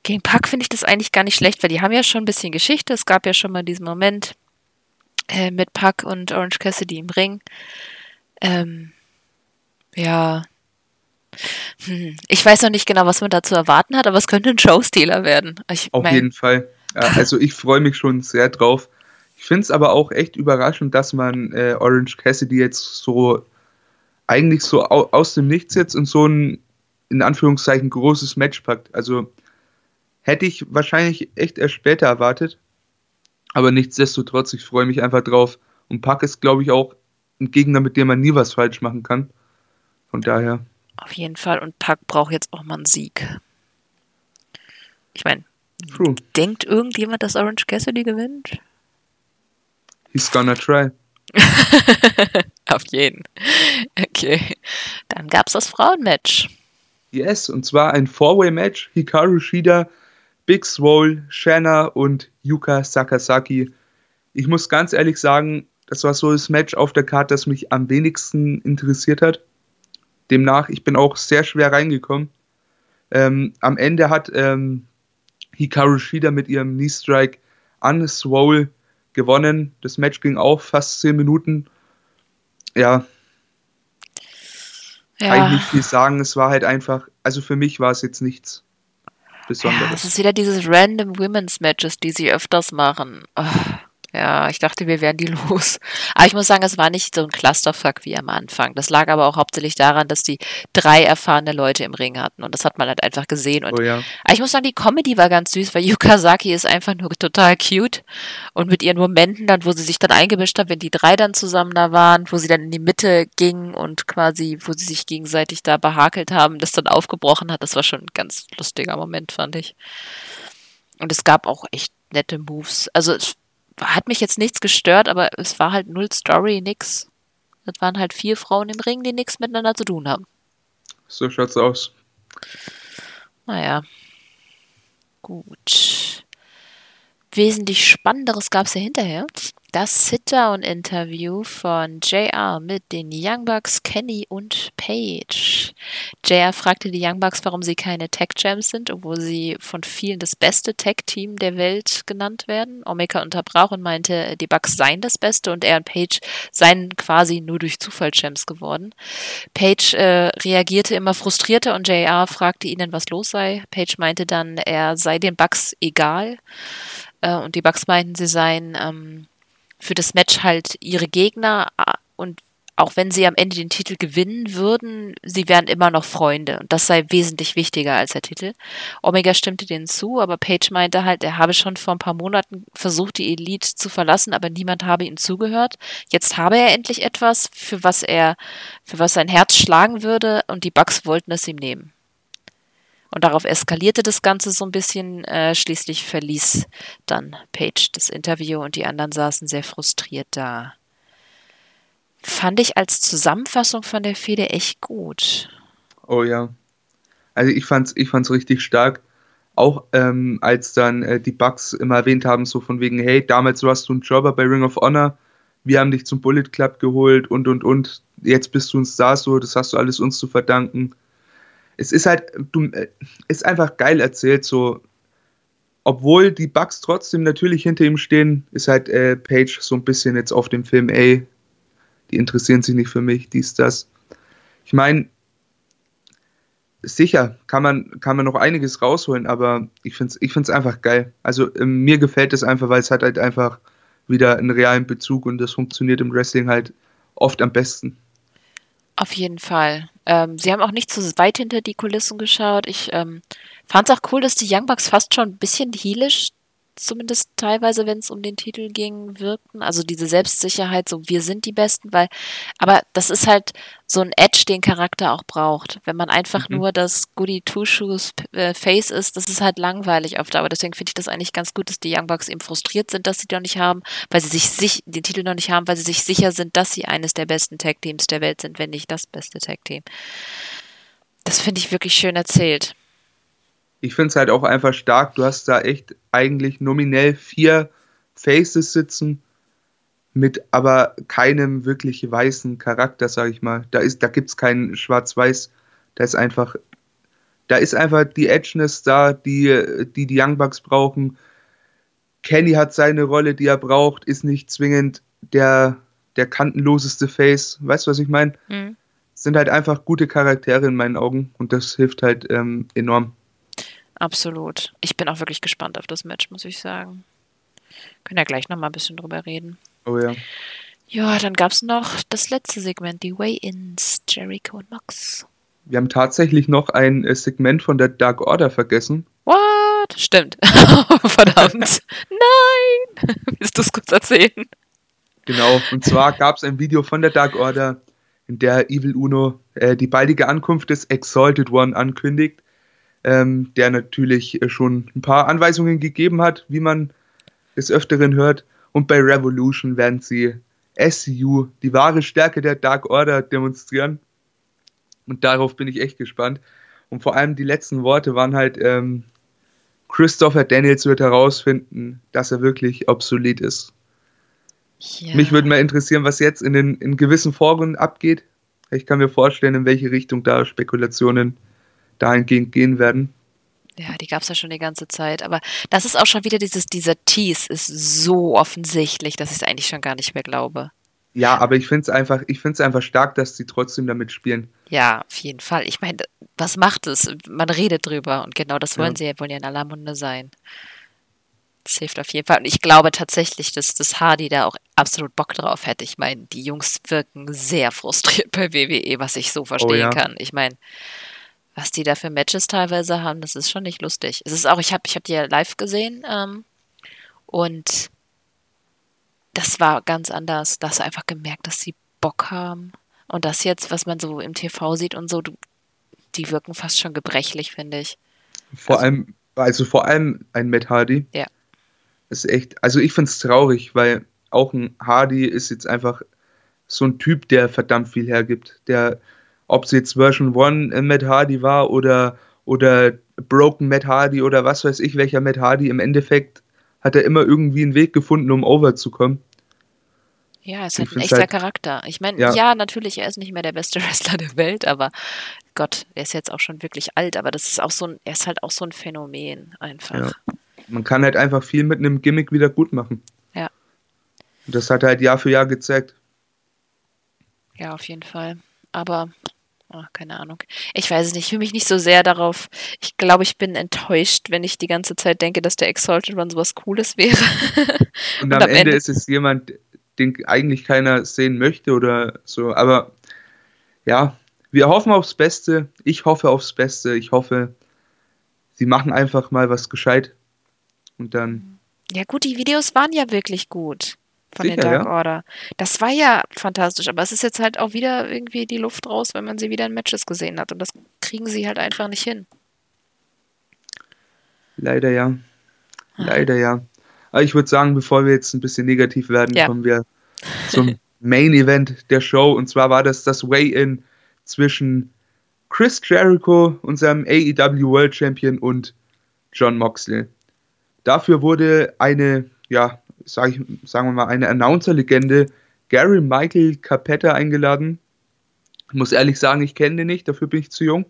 gegen Pack finde ich das eigentlich gar nicht schlecht, weil die haben ja schon ein bisschen Geschichte. Es gab ja schon mal diesen Moment äh, mit Pack und Orange Cassidy im Ring. Ähm, ja. Hm. Ich weiß noch nicht genau, was man da zu erwarten hat, aber es könnte ein Showstealer werden. Ich Auf mein, jeden Fall. Also ich freue mich schon sehr drauf. Ich finde es aber auch echt überraschend, dass man äh, Orange Cassidy jetzt so eigentlich so au aus dem Nichts jetzt in so ein in Anführungszeichen großes Match packt. Also hätte ich wahrscheinlich echt erst später erwartet. Aber nichtsdestotrotz, ich freue mich einfach drauf. Und Pack ist, glaube ich, auch ein Gegner, mit dem man nie was falsch machen kann. Von daher. Auf jeden Fall. Und Pack braucht jetzt auch mal einen Sieg. Ich meine. Denkt irgendjemand, dass Orange Cassidy gewinnt? He's gonna try. Auf jeden. Okay. Dann gab's das Frauenmatch. Yes, und zwar ein Four-Way-Match. Hikaru Shida, Big Swole, Shanna und Yuka Sakasaki. Ich muss ganz ehrlich sagen, das war so das Match auf der Karte, das mich am wenigsten interessiert hat. Demnach, ich bin auch sehr schwer reingekommen. Ähm, am Ende hat ähm, Hikaru Shida mit ihrem Knee Strike an Swole gewonnen. Das Match ging auch fast 10 Minuten. Ja, ja. Kann ich nicht viel sagen. Es war halt einfach, also für mich war es jetzt nichts. Besonderes. Ja, es ist wieder dieses random Women's Matches, die sie öfters machen. Oh. Ja, ich dachte, wir wären die los. Aber ich muss sagen, es war nicht so ein Clusterfuck wie am Anfang. Das lag aber auch hauptsächlich daran, dass die drei erfahrene Leute im Ring hatten. Und das hat man halt einfach gesehen. Und oh ja. Aber ich muss sagen, die Comedy war ganz süß, weil Yuka Saki ist einfach nur total cute. Und mit ihren Momenten dann, wo sie sich dann eingemischt hat, wenn die drei dann zusammen da waren, wo sie dann in die Mitte ging und quasi, wo sie sich gegenseitig da behakelt haben, das dann aufgebrochen hat, das war schon ein ganz lustiger Moment, fand ich. Und es gab auch echt nette Moves. Also es hat mich jetzt nichts gestört, aber es war halt null Story, nix. Das waren halt vier Frauen im Ring, die nichts miteinander zu tun haben. So schaut's aus. Naja. Gut. Wesentlich Spannenderes gab es ja hinterher das Sit-Down-Interview von JR mit den Young Bucks, Kenny und Paige. JR fragte die Young Bucks, warum sie keine Tech-Champs sind, obwohl sie von vielen das beste Tech-Team der Welt genannt werden. Omega unterbrach und meinte, die Bucks seien das Beste und er und Paige seien quasi nur durch Zufall Champs geworden. Paige äh, reagierte immer frustrierter und JR fragte ihnen, was los sei. Paige meinte dann, er sei den Bucks egal. Äh, und die Bucks meinten, sie seien ähm, für das Match halt ihre Gegner und auch wenn sie am Ende den Titel gewinnen würden, sie wären immer noch Freunde und das sei wesentlich wichtiger als der Titel. Omega stimmte denen zu, aber Page meinte halt, er habe schon vor ein paar Monaten versucht, die Elite zu verlassen, aber niemand habe ihm zugehört. Jetzt habe er endlich etwas, für was er, für was sein Herz schlagen würde und die Bugs wollten es ihm nehmen. Und darauf eskalierte das Ganze so ein bisschen. Äh, schließlich verließ dann Page das Interview und die anderen saßen sehr frustriert da. Fand ich als Zusammenfassung von der Fehde echt gut. Oh ja. Also ich fand's, ich fand's richtig stark. Auch ähm, als dann äh, die Bugs immer erwähnt haben, so von wegen, hey, damals warst du ein Jobber bei Ring of Honor, wir haben dich zum Bullet Club geholt und und und, jetzt bist du ein Star, so, das hast du alles uns zu verdanken es ist halt, du, äh, ist einfach geil erzählt, so, obwohl die Bugs trotzdem natürlich hinter ihm stehen, ist halt äh, Page so ein bisschen jetzt auf dem Film, ey, die interessieren sich nicht für mich, dies, das. Ich meine, sicher kann man, kann man noch einiges rausholen, aber ich finde es ich find's einfach geil. Also äh, mir gefällt es einfach, weil es hat halt einfach wieder einen realen Bezug und das funktioniert im Wrestling halt oft am besten. Auf jeden Fall. Ähm, sie haben auch nicht zu weit hinter die Kulissen geschaut. Ich ähm, fand es auch cool, dass die Young Bucks fast schon ein bisschen heelisch, zumindest teilweise, wenn es um den Titel ging, wirkten. Also diese Selbstsicherheit, so wir sind die Besten, weil, aber das ist halt so ein Edge, den Charakter auch braucht. Wenn man einfach mhm. nur das Goody Two-Shoes äh, Face ist, das ist halt langweilig auf Dauer. Deswegen finde ich das eigentlich ganz gut, dass die Young Bucks eben frustriert sind, dass sie noch nicht haben, weil sie sich, sich den Titel noch nicht haben, weil sie sich sicher sind, dass sie eines der besten Tag-Teams der Welt sind, wenn nicht das beste Tag-Team. Das finde ich wirklich schön erzählt. Ich finde es halt auch einfach stark. Du hast da echt eigentlich nominell vier Faces sitzen mit aber keinem wirklich weißen Charakter, sage ich mal. Da, da gibt es keinen Schwarz-Weiß. Da ist einfach, da ist einfach die Edgeness da, die, die die Young Bucks brauchen. Kenny hat seine Rolle, die er braucht, ist nicht zwingend der, der kantenloseste Face. Weißt du, was ich meine? Mhm. Sind halt einfach gute Charaktere in meinen Augen und das hilft halt ähm, enorm. Absolut. Ich bin auch wirklich gespannt auf das Match, muss ich sagen. Können ja gleich nochmal ein bisschen drüber reden. Oh ja. Ja, dann gab es noch das letzte Segment, die Way-Ins, Jericho und Mox. Wir haben tatsächlich noch ein äh, Segment von der Dark Order vergessen. What? Stimmt. Verdammt. Nein! Willst du es kurz erzählen? Genau, und zwar gab es ein Video von der Dark Order, in der Evil Uno äh, die baldige Ankunft des Exalted One ankündigt, ähm, der natürlich äh, schon ein paar Anweisungen gegeben hat, wie man des Öfteren hört. Und bei Revolution werden sie SCU, die wahre Stärke der Dark Order, demonstrieren. Und darauf bin ich echt gespannt. Und vor allem die letzten Worte waren halt, ähm, Christopher Daniels wird herausfinden, dass er wirklich obsolet ist. Ja. Mich würde mal interessieren, was jetzt in den in gewissen Foren abgeht. Ich kann mir vorstellen, in welche Richtung da Spekulationen dahingehend gehen werden. Ja, die gab es ja schon die ganze Zeit. Aber das ist auch schon wieder dieses, dieser Tease ist so offensichtlich, dass ich es eigentlich schon gar nicht mehr glaube. Ja, aber ich finde es einfach, einfach stark, dass sie trotzdem damit spielen. Ja, auf jeden Fall. Ich meine, was macht es? Man redet drüber und genau das wollen Ja. sie, wollen ja in aller Munde sein. Das hilft auf jeden Fall. Und ich glaube tatsächlich, dass das Hardy da auch absolut Bock drauf hätte. Ich meine, die Jungs wirken sehr frustriert bei WWE, was ich so verstehen ja. kann. Ich meine, was die da für Matches teilweise haben, das ist schon nicht lustig. Es ist auch, ich habe ich hab die ja live gesehen ähm, und das war ganz anders. Da hast du einfach gemerkt, dass sie Bock haben. Und das jetzt, was man so im TV sieht und so, du, die wirken fast schon gebrechlich, finde ich. Vor Also- allem, also vor allem ein Matt Hardy. Ja. Ist echt, also ich finde es traurig, weil auch ein Hardy ist jetzt einfach so ein Typ, der verdammt viel hergibt. Der, ob es jetzt Version 1 äh, Matt Hardy war oder, oder Broken Matt Hardy oder was weiß ich, welcher Matt Hardy, im Endeffekt hat er immer irgendwie einen Weg gefunden, um over zu kommen. Ja, ist Ich halt ein echter halt- Charakter. Ich meine, ja. Ja. natürlich, er ist nicht mehr der beste Wrestler der Welt, aber Gott, er ist jetzt auch schon wirklich alt, aber das ist auch so ein, er ist halt auch so ein Phänomen einfach. Ja. Man kann halt einfach viel mit einem Gimmick wieder gut machen. Ja. Und das hat er halt Jahr für Jahr gezeigt. Ja, auf jeden Fall. Aber, ach, keine Ahnung. Ich weiß es nicht, ich fühle mich nicht so sehr darauf. Ich glaube, ich bin enttäuscht, wenn ich die ganze Zeit denke, dass der Exalted One sowas Cooles wäre. Und, Und am, am Ende, Ende- ist es jemand, den eigentlich keiner sehen möchte oder so. Aber ja, wir hoffen aufs Beste. Ich hoffe aufs Beste. Ich hoffe, sie machen einfach mal was gescheit. Und dann, Ja, gut, die Videos waren ja wirklich gut von den Sicher, Dark ja. Order. Das war ja fantastisch, aber es ist jetzt halt auch wieder irgendwie die Luft raus, wenn man sie wieder in Matches gesehen hat. Und das kriegen sie halt einfach nicht hin. leider ja. Ah. Leider ja. Aber ich würde sagen, bevor wir jetzt ein bisschen negativ werden, Ja. kommen wir zum Main Event der Show. Und zwar war das das Weigh-In zwischen Chris Jericho, unserem AEW World Champion, und John Moxley. Dafür wurde eine, ja, sag ich, sagen wir mal, eine Announcer-Legende, Gary Michael Capetta, eingeladen. Ich muss ehrlich sagen, ich kenne den nicht, dafür bin ich zu jung.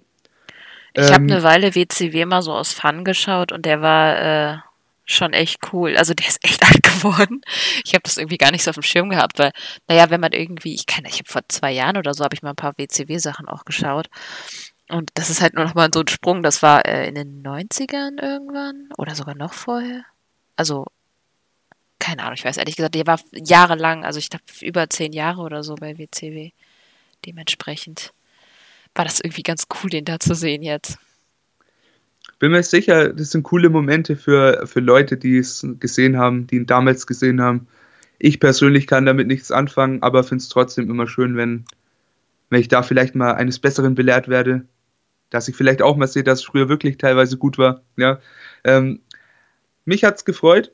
Ich habe Ähm, eine Weile WCW mal so aus Fun geschaut und der war äh, schon echt cool. Also der ist echt alt geworden. Ich habe das irgendwie gar nicht so auf dem Schirm gehabt, weil, naja, wenn man irgendwie, ich kann, ich habe vor zwei Jahren oder so, habe ich mal ein paar WCW-Sachen auch geschaut. Und das ist halt nur noch mal so ein Sprung. Das war äh, in den 90ern irgendwann oder sogar noch vorher. Also, keine Ahnung, ich weiß ehrlich gesagt, der war jahrelang, also ich glaube über zehn Jahre oder so bei WCW. Dementsprechend war das irgendwie ganz cool, den da zu sehen jetzt. bin mir sicher, das sind coole Momente für, für Leute, die es gesehen haben, die ihn damals gesehen haben. Ich persönlich kann damit nichts anfangen, aber finde es trotzdem immer schön, wenn, wenn ich da vielleicht mal eines Besseren belehrt werde, dass ich vielleicht auch mal sehe, dass es früher wirklich teilweise gut war. Ja. Ähm, mich hat es gefreut,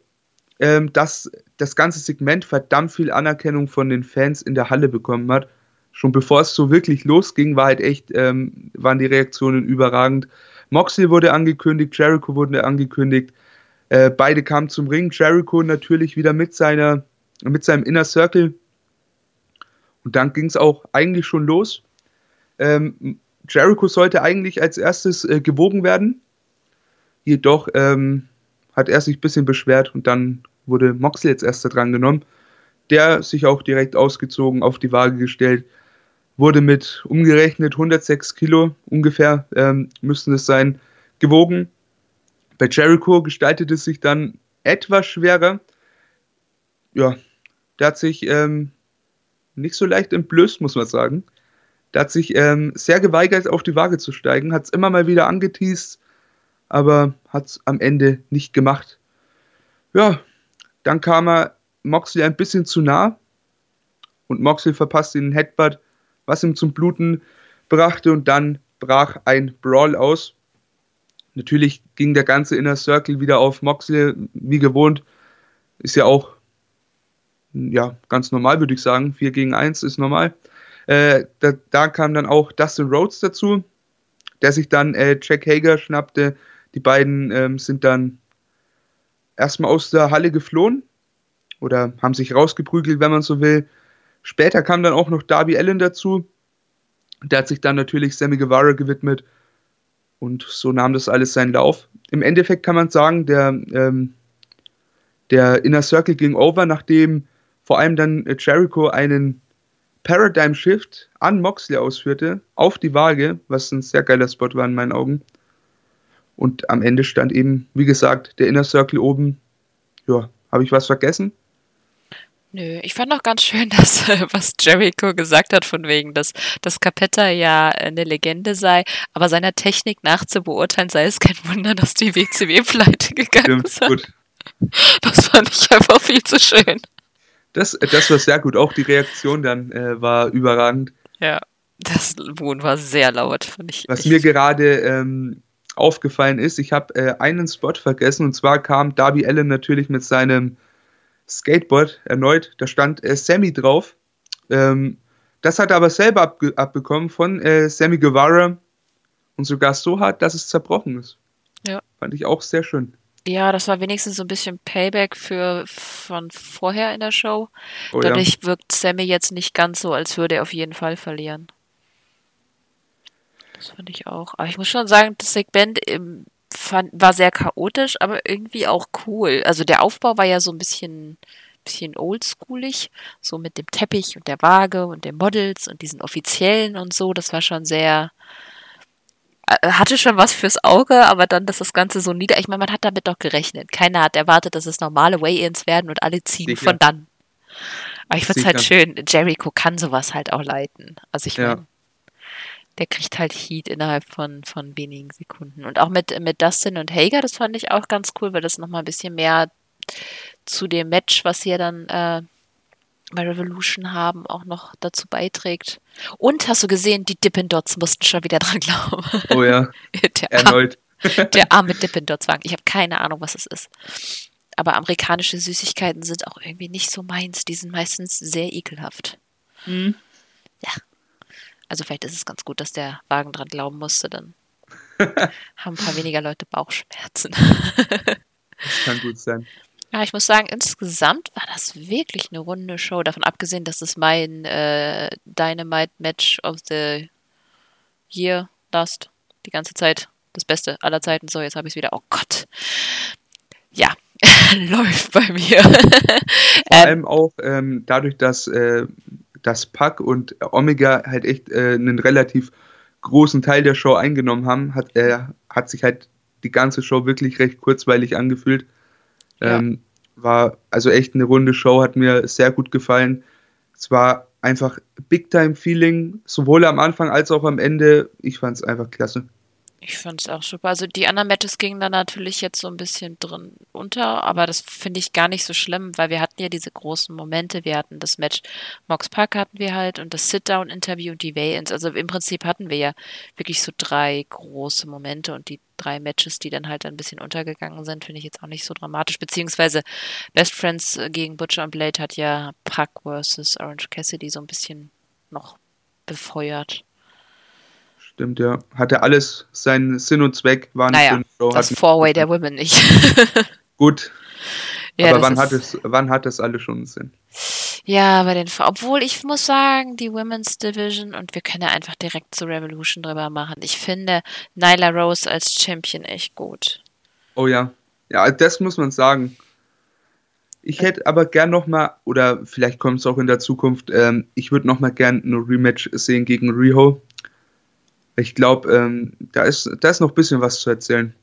ähm, dass das ganze Segment verdammt viel Anerkennung von den Fans in der Halle bekommen hat. Schon bevor es so wirklich losging, war halt echt, ähm, waren die Reaktionen überragend. Moxley wurde angekündigt, Jericho wurde angekündigt. Äh, beide kamen zum Ring. Jericho natürlich wieder mit seiner, mit seinem Inner Circle. Und dann ging es auch eigentlich schon los. Ähm, Jericho sollte eigentlich als erstes äh, gewogen werden. Jedoch ähm, hat er sich ein bisschen beschwert und dann wurde Moxley jetzt erst dran genommen. Der sich auch direkt ausgezogen, auf die Waage gestellt, wurde mit umgerechnet 106 Kilo ungefähr, ähm, müssten es sein, gewogen. Bei Jericho gestaltet es sich dann etwas schwerer. Ja, der hat sich ähm, nicht so leicht entblößt, muss man sagen. Der hat sich ähm, sehr geweigert, auf die Waage zu steigen, hat es immer mal wieder angeteased, aber hat es am Ende nicht gemacht. Ja, dann kam er Moxley ein bisschen zu nah und Moxley verpasste den Headbutt, was ihm zum Bluten brachte und dann brach ein Brawl aus. Natürlich ging der ganze Inner Circle wieder auf Moxley, wie gewohnt. Ist ja auch ja, ganz normal, würde ich sagen. 4 gegen 1 ist normal. Äh, da, da, kam dann auch Dustin Rhodes dazu, der sich dann äh, Jack Hager schnappte. Die beiden ähm, sind dann erstmal aus der Halle geflohen oder haben sich rausgeprügelt, wenn man so will. Später kam dann auch noch Darby Allen dazu. Der hat sich dann natürlich Sammy Guevara gewidmet und so nahm das alles seinen Lauf. Im Endeffekt kann man sagen, der, ähm, der Inner Circle ging over, nachdem vor allem dann Jericho einen Paradigm Shift an Moxley ausführte, auf die Waage, was ein sehr geiler Spot war in meinen Augen. Und am Ende stand eben, wie gesagt, der Inner Circle oben. Ja, habe ich was vergessen? Nö, ich fand auch ganz schön, dass, was Jericho gesagt hat, von wegen, dass, dass Capetta ja eine Legende sei, aber seiner Technik nach zu beurteilen, sei es kein Wunder, dass die WCW pleite gegangen ist. Das fand ich einfach viel zu schön. Das, das war sehr gut. Auch die Reaktion dann äh, war überragend. Ja, das Wohn war sehr laut, fand ich. Was mir gerade ähm, aufgefallen ist, ich habe äh, einen Spot vergessen und zwar kam Darby Allen natürlich mit seinem Skateboard erneut. Da stand äh, Sammy drauf. Ähm, das hat er aber selber abge abbekommen von äh, Sammy Guevara und sogar so hart, dass es zerbrochen ist. Ja. Fand ich auch sehr schön. Ja, das war wenigstens so ein bisschen Payback für von vorher in der Show. Oh, Dadurch ja. wirkt Sammy jetzt nicht ganz so, als würde er auf jeden Fall verlieren. Das fand ich auch. Aber ich muss schon sagen, das Segment im, fand, war sehr chaotisch, aber irgendwie auch cool. Also der Aufbau war ja so ein bisschen, bisschen oldschoolig, so mit dem Teppich und der Waage und den Models und diesen Offiziellen und so. Das war schon sehr, äh, hatte schon was fürs Auge, aber dann, dass das Ganze so nieder. Ich meine, man hat damit doch gerechnet. Keiner hat erwartet, dass es normale Way-Ins werden und alle ziehen Sicher. von dann. Aber ich find's halt schön, Jericho kann sowas halt auch leiten. Also ich ja. meine, der kriegt halt Heat innerhalb von, von wenigen Sekunden. Und auch mit, mit Dustin und Hager, das fand ich auch ganz cool, weil das nochmal ein bisschen mehr zu dem Match, was sie ja dann äh, bei Revolution haben, auch noch dazu beiträgt. Und hast du gesehen, die Dippin Dots mussten schon wieder dran glauben. Oh ja. der Erneut. Arm, der arme Dippin Dots Wagen. Ich habe keine Ahnung, was es ist. Aber amerikanische Süßigkeiten sind auch irgendwie nicht so meins. Die sind meistens sehr ekelhaft. Mhm. Also vielleicht ist es ganz gut, dass der Wagen dran glauben musste, dann haben ein paar weniger Leute Bauchschmerzen. das kann gut sein. Ja, ich muss sagen, insgesamt war das wirklich eine runde Show. Davon abgesehen, dass es mein äh, Dynamite Match of the Year last die ganze Zeit das Beste aller Zeiten. So, jetzt habe ich es wieder. Oh Gott. Ja, läuft bei mir. Vor ähm, allem auch ähm, dadurch, dass äh, dass Pack und Omega halt echt äh, einen relativ großen Teil der Show eingenommen haben, hat, äh, hat sich halt die ganze Show wirklich recht kurzweilig angefühlt. Ja. Ähm, war also echt eine runde Show, hat mir sehr gut gefallen. Es war einfach Big-Time-Feeling, sowohl am Anfang als auch am Ende. Ich fand es einfach klasse. Ich fand es auch super. Also die anderen Matches gingen da natürlich jetzt so ein bisschen drin unter, aber das finde ich gar nicht so schlimm, weil wir hatten ja diese großen Momente. Wir hatten das Match Mox Park hatten wir halt und das Sit-Down-Interview und die Weigh-Ins. Also im Prinzip hatten wir ja wirklich so drei große Momente und die drei Matches, die dann halt ein bisschen untergegangen sind, finde ich jetzt auch nicht so dramatisch. Beziehungsweise Best Friends gegen Butcher und Blade hat ja Pack versus Orange Cassidy so ein bisschen noch befeuert. Stimmt, ja. Hatte alles seinen Sinn und Zweck. War naja, das Four-Way der Women nicht. Gut. Ja, Aber wann hat, es, wann hat das alles schon einen Sinn? Ja, bei den obwohl ich muss sagen, die Women's Division und wir können ja einfach direkt zu Revolution drüber machen. Ich finde Nyla Rose als Champion echt gut. Oh ja. Ja, das muss man sagen. Ich hätte aber gern noch mal, oder vielleicht kommt es auch in der Zukunft, ähm, ich würde noch mal gern ein Rematch sehen gegen Riho. Ich glaube, ähm, da, ist, da ist noch ein bisschen was zu erzählen.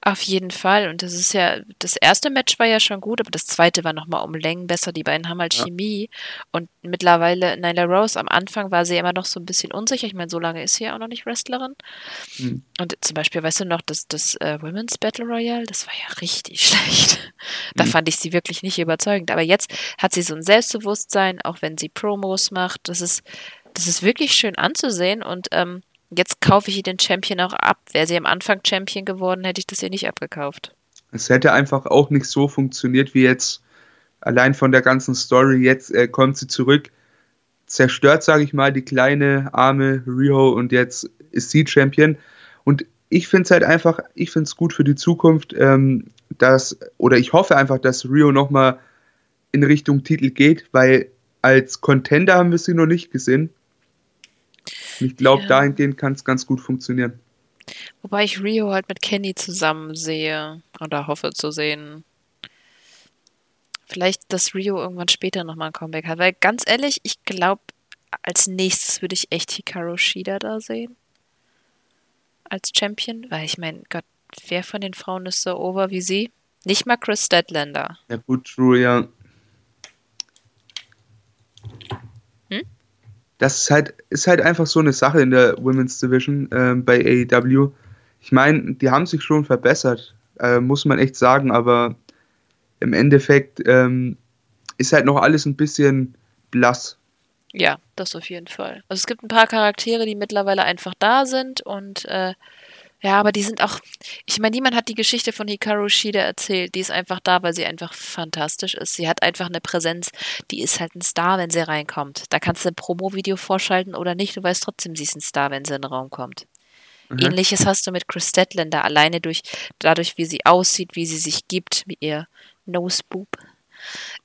Auf jeden Fall. Und das ist ja, das erste Match war ja schon gut, aber das zweite war nochmal um Längen besser. Die beiden haben halt ja. Chemie. Und mittlerweile, Nyla Rose, am Anfang war sie immer noch so ein bisschen unsicher. Ich meine, so lange ist sie ja auch noch nicht Wrestlerin. Hm. Und zum Beispiel, weißt du noch, das, das äh, Women's Battle Royale, das war ja richtig schlecht. da hm. fand ich sie wirklich nicht überzeugend. Aber jetzt hat sie so ein Selbstbewusstsein, auch wenn sie Promos macht. Das ist, das ist wirklich schön anzusehen. Und ähm, Jetzt kaufe ich ihr den Champion auch ab. Wäre sie am Anfang Champion geworden, hätte ich das ihr nicht abgekauft. Es hätte einfach auch nicht so funktioniert wie jetzt. Allein von der ganzen Story. Jetzt äh, kommt sie zurück, zerstört, sage ich mal, die kleine, arme Rio und jetzt ist sie Champion. Und ich finde es halt einfach, ich finde es gut für die Zukunft, ähm, dass, oder ich hoffe einfach, dass Rio nochmal in Richtung Titel geht, weil als Contender haben wir sie noch nicht gesehen. Ich glaube, ja. dahingehend kann es ganz gut funktionieren. Wobei ich Rio halt mit Kenny zusammen sehe oder hoffe zu sehen. Vielleicht, dass Rio irgendwann später nochmal ein Comeback hat. Weil ganz ehrlich, ich glaube, als nächstes würde ich echt Hikaru Shida da sehen. Als Champion, weil ich meine, Gott, wer von den Frauen ist so over wie sie? Nicht mal Chris Statlander. Ja, gut, true, ja. Das ist halt, ist halt einfach so eine Sache in der Women's Division ähm, bei AEW. Ich meine, die haben sich schon verbessert, äh, muss man echt sagen, aber im Endeffekt ähm, ist halt noch alles ein bisschen blass. Ja, das auf jeden Fall. Also es gibt ein paar Charaktere, die mittlerweile einfach da sind und äh, ja, aber die sind auch, ich meine, niemand hat die Geschichte von Hikaru Shida erzählt. Die ist einfach da, weil sie einfach fantastisch ist. Sie hat einfach eine Präsenz, die ist halt ein Star, wenn sie reinkommt. Da kannst du ein Promo-Video vorschalten oder nicht, du weißt trotzdem, sie ist ein Star, wenn sie in den Raum kommt. Mhm. Ähnliches hast du mit Chris Statlander, alleine durch, dadurch, wie sie aussieht, wie sie sich gibt, mit ihr Noseboob.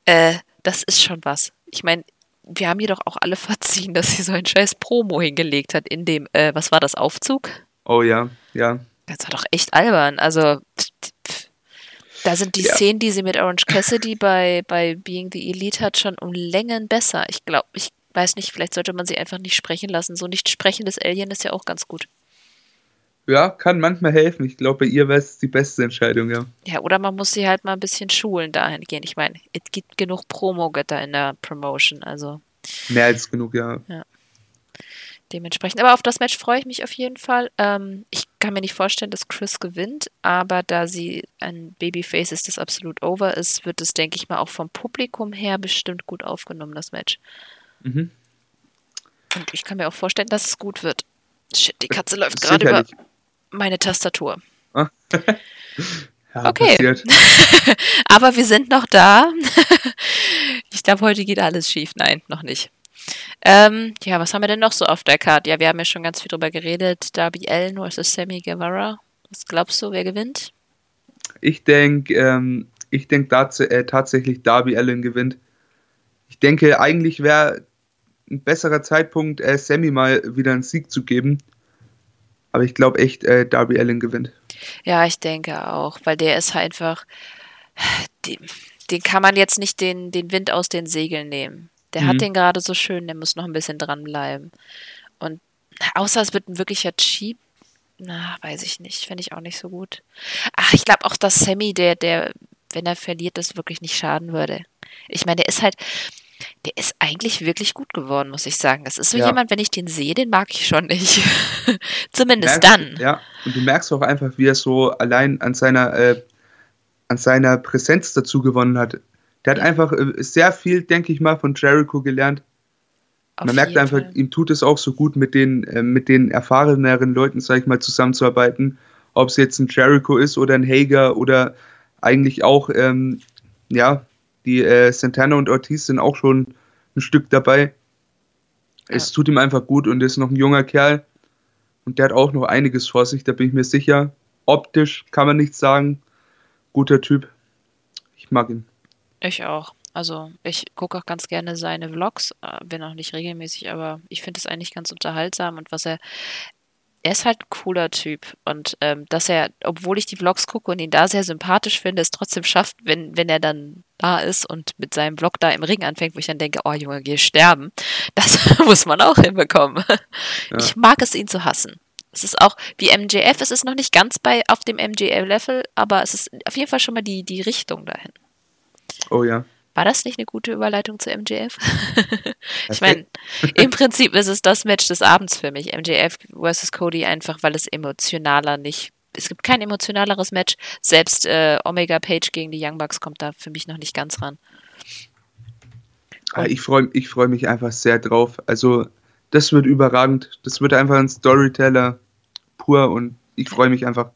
Äh, das ist schon was. Ich meine, wir haben jedoch auch alle verziehen, dass sie so ein scheiß Promo hingelegt hat in dem, äh, was war das, Aufzug? Oh ja, ja. Das war doch echt albern. Also, da sind die ja. Szenen, die sie mit Orange Cassidy bei, bei Being the Elite hat, schon um Längen besser. Ich glaube, ich weiß nicht, vielleicht sollte man sie einfach nicht sprechen lassen. So nicht sprechendes Alien ist ja auch ganz gut. Ja, kann manchmal helfen. Ich glaube, bei ihr wäre es die beste Entscheidung, ja. Ja, oder man muss sie halt mal ein bisschen schulen dahingehend. Ich meine, es gibt genug Promo-Götter in der Promotion, also. Mehr als genug, ja. ja. Dementsprechend. Aber auf das Match freue ich mich auf jeden Fall. Ähm, ich kann mir nicht vorstellen, dass Chris gewinnt, aber da sie ein Babyface ist, das absolut over ist, wird es, denke ich mal, auch vom Publikum her bestimmt gut aufgenommen, das Match. Mhm. Und ich kann mir auch vorstellen, dass es gut wird. Shit, die Katze läuft gerade über meine Tastatur. Ah. ja, okay. Aber wir sind noch da. ich glaube, heute geht alles schief. Nein, noch nicht. Ähm, ja, was haben wir denn noch so auf der Karte? Ja, wir haben ja schon ganz viel drüber geredet. Darby Allen versus Sammy Guevara. Was glaubst du, wer gewinnt? Ich denke, ähm, ich denke tats äh, tatsächlich Darby Allen gewinnt. Ich denke, eigentlich wäre ein besserer Zeitpunkt, äh, Sammy mal wieder einen Sieg zu geben. Aber ich glaube echt, äh, Darby Allen gewinnt. Ja, ich denke auch, weil der ist halt einfach, den, den kann man jetzt nicht den, den Wind aus den Segeln nehmen. Der mhm. hat den gerade so schön, der muss noch ein bisschen dranbleiben. Und außer es wird ein wirklicher Cheap, na, weiß ich nicht, finde ich auch nicht so gut. Ach, ich glaube auch, dass Sammy, der, der, wenn er verliert, das wirklich nicht schaden würde. Ich meine, der ist halt, der ist eigentlich wirklich gut geworden, muss ich sagen. Das ist so ja. jemand, wenn ich den sehe, den mag ich schon nicht. Zumindest merkst, dann. Ja, und du merkst auch einfach, wie er so allein an seiner, äh, an seiner Präsenz dazu gewonnen hat. Der hat einfach äh, sehr viel, denke ich mal, von Jericho gelernt. Auf Man merkt einfach, Fall. ihm tut es auch so gut, mit den, äh, mit den erfahreneren Leuten, sag ich mal, zusammenzuarbeiten. Ob es jetzt ein Jericho ist oder ein Hager oder eigentlich auch, ähm, ja, die äh, Santana und Ortiz sind auch schon ein Stück dabei. Ja. Es tut ihm einfach gut und ist noch ein junger Kerl. Und der hat auch noch einiges vor sich, da bin ich mir sicher. Optisch kann man nichts sagen. Guter Typ. Ich mag ihn. Ich auch. Also ich gucke auch ganz gerne seine Vlogs, äh, bin auch nicht regelmäßig, aber ich finde es eigentlich ganz unterhaltsam und was er er ist halt ein cooler Typ. Und ähm, dass er, obwohl ich die Vlogs gucke und ihn da sehr sympathisch finde, es trotzdem schafft, wenn, wenn er dann da ist und mit seinem Vlog da im Ring anfängt, wo ich dann denke, oh Junge, geh sterben. Das muss man auch hinbekommen. Ja. Ich mag es, ihn zu hassen. Es ist auch, wie MJF, es ist noch nicht ganz bei auf dem MJF-Level, aber es ist auf jeden Fall schon mal die, die Richtung dahin. Oh ja. War das nicht eine gute Überleitung zu MJF? ich meine, im Prinzip ist es das Match des Abends für mich. MJF versus Cody einfach, weil es emotionaler nicht. Es gibt kein emotionaleres Match. Selbst äh, Omega Page gegen die Young Bucks kommt da für mich noch nicht ganz ran. Und ah, ich freue ich freu mich einfach sehr drauf. Also, das wird überragend. Das wird einfach ein Storyteller pur und ich freue mich einfach.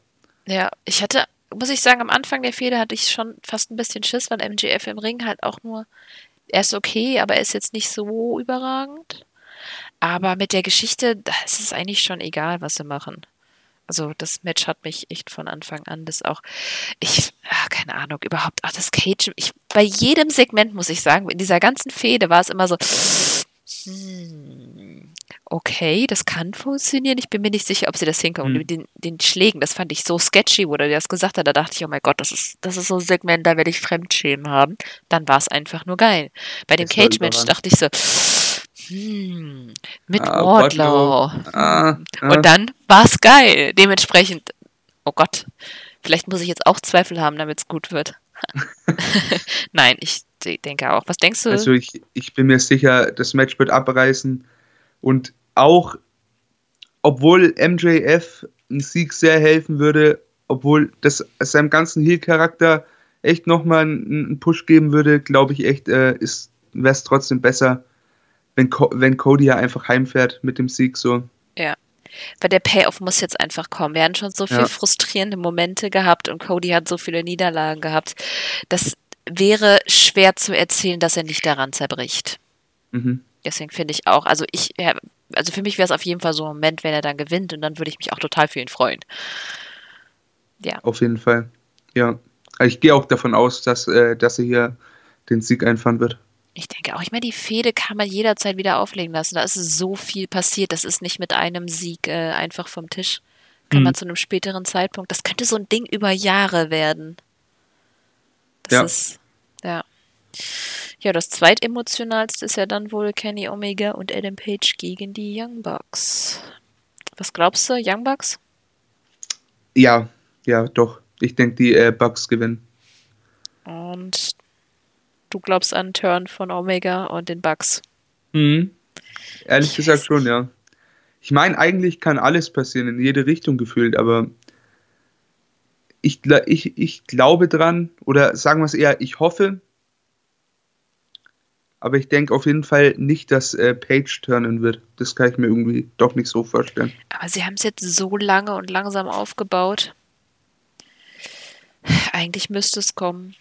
Ja, ich hatte muss ich sagen, am Anfang der Fehde hatte ich schon fast ein bisschen Schiss, weil MGF im Ring halt auch nur, er ist okay, aber er ist jetzt nicht so überragend. Aber mit der Geschichte, da ist es eigentlich schon egal, was sie machen. Also das Match hat mich echt von Anfang an das auch, ich, ach, keine Ahnung, überhaupt, ach, das Cage, ich, bei jedem Segment muss ich sagen, in dieser ganzen Fehde war es immer so, hm, okay, das kann funktionieren. Ich bin mir nicht sicher, ob sie das hinkommen. Mhm. Mit den, den Schlägen, das fand ich so sketchy, wo er das gesagt hat. Da dachte ich, oh mein Gott, das ist, das ist so ein Segment, da werde ich Fremdschämen haben. Dann war es einfach nur geil. Bei dem Cage-Match dachte ich so, hm, mit Ah, Wardlow. Ah, Hm. ah. Und dann war's geil. Dementsprechend, oh Gott, vielleicht muss ich jetzt auch Zweifel haben, damit es gut wird. Nein, ich de- denke auch. Was denkst du? Also ich, ich bin mir sicher, das Match wird abreißen. Und auch, obwohl MJF ein Sieg sehr helfen würde, obwohl das seinem ganzen Heel-Charakter echt nochmal einen, einen Push geben würde, glaube ich echt, äh, wäre es trotzdem besser, wenn, Co wenn Cody ja einfach heimfährt mit dem Sieg so. Weil der Payoff muss jetzt einfach kommen. Wir hatten schon so viele Ja. frustrierende Momente gehabt und Cody hat so viele Niederlagen gehabt. Das wäre schwer zu erzählen, dass er nicht daran zerbricht. Mhm. Deswegen finde ich auch, also ich, also für mich wäre es auf jeden Fall so ein Moment, wenn er dann gewinnt und dann würde ich mich auch total für ihn freuen. Ja, Auf jeden Fall. Ja. Also Ich gehe auch davon aus, dass, äh, dass er hier den Sieg einfahren wird. ich denke auch. Ich meine, die Fehde kann man jederzeit wieder auflegen lassen. Da ist so viel passiert. Das ist nicht mit einem Sieg äh, einfach vom Tisch. Kann Mhm. man zu einem späteren Zeitpunkt. Das könnte so ein Ding über Jahre werden. Das Ja. ist, ja. Ja, das zweitemotionalste ist ja dann wohl Kenny Omega und Adam Page gegen die Young Bucks. Was glaubst du, Young Bucks? Ja, ja, doch. Ich denke, die äh, Bucks gewinnen. Und du glaubst an Turn von Omega und den Bucks. Mhm. Ehrlich Ich gesagt schon, ja. Ich meine, eigentlich kann alles passieren, in jede Richtung gefühlt, aber ich, ich, ich glaube dran, oder sagen wir es eher, ich hoffe, aber ich denke auf jeden Fall nicht, dass äh, Page turnen wird. Das kann ich mir irgendwie doch nicht so vorstellen. Aber sie haben es jetzt so lange und langsam aufgebaut. Eigentlich müsste es kommen.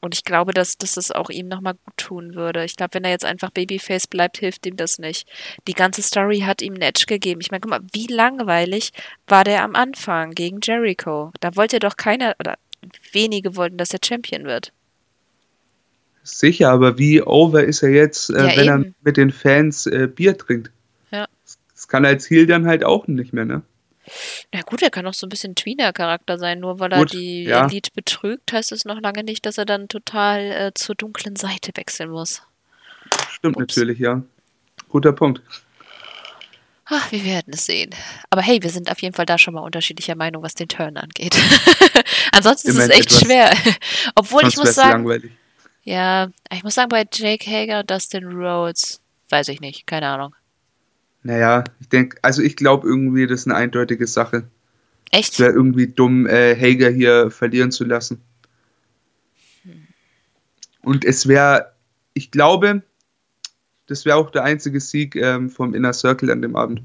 Und ich glaube, dass, dass es auch ihm nochmal gut tun würde. Ich glaube, wenn er jetzt einfach Babyface bleibt, hilft ihm das nicht. Die ganze Story hat ihm einen Edge gegeben. Ich meine, guck mal, wie langweilig war der am Anfang gegen Jericho? Da wollte doch keiner, oder wenige wollten, dass er Champion wird. Sicher, aber wie over ist er jetzt, äh, Ja, wenn er eben. mit den Fans äh, Bier trinkt? Ja. Das kann er als Heel dann halt auch nicht mehr, ne? Na gut, er kann auch so ein bisschen Tweener-Charakter sein. Nur weil er Gut, die ja. Elite betrügt, heißt es noch lange nicht, dass er dann total äh, zur dunklen Seite wechseln muss. Stimmt Ups. natürlich, ja. Guter Punkt. Ach, wir werden es sehen. Aber hey, wir sind auf jeden Fall da schon mal unterschiedlicher Meinung, was den Turn angeht. Ansonsten ist es echt etwas. schwer. Obwohl ich muss sagen, langweilig. Ja, ich muss sagen, bei Jake Hager und Dustin Rhodes, weiß ich nicht, keine Ahnung. Naja, ich denke, also ich glaube irgendwie, das ist eine eindeutige Sache. Es Echt? wäre irgendwie dumm, äh, Hager hier verlieren zu lassen. Und es wäre, ich glaube, das wäre auch der einzige Sieg ähm, vom Inner Circle an dem Abend.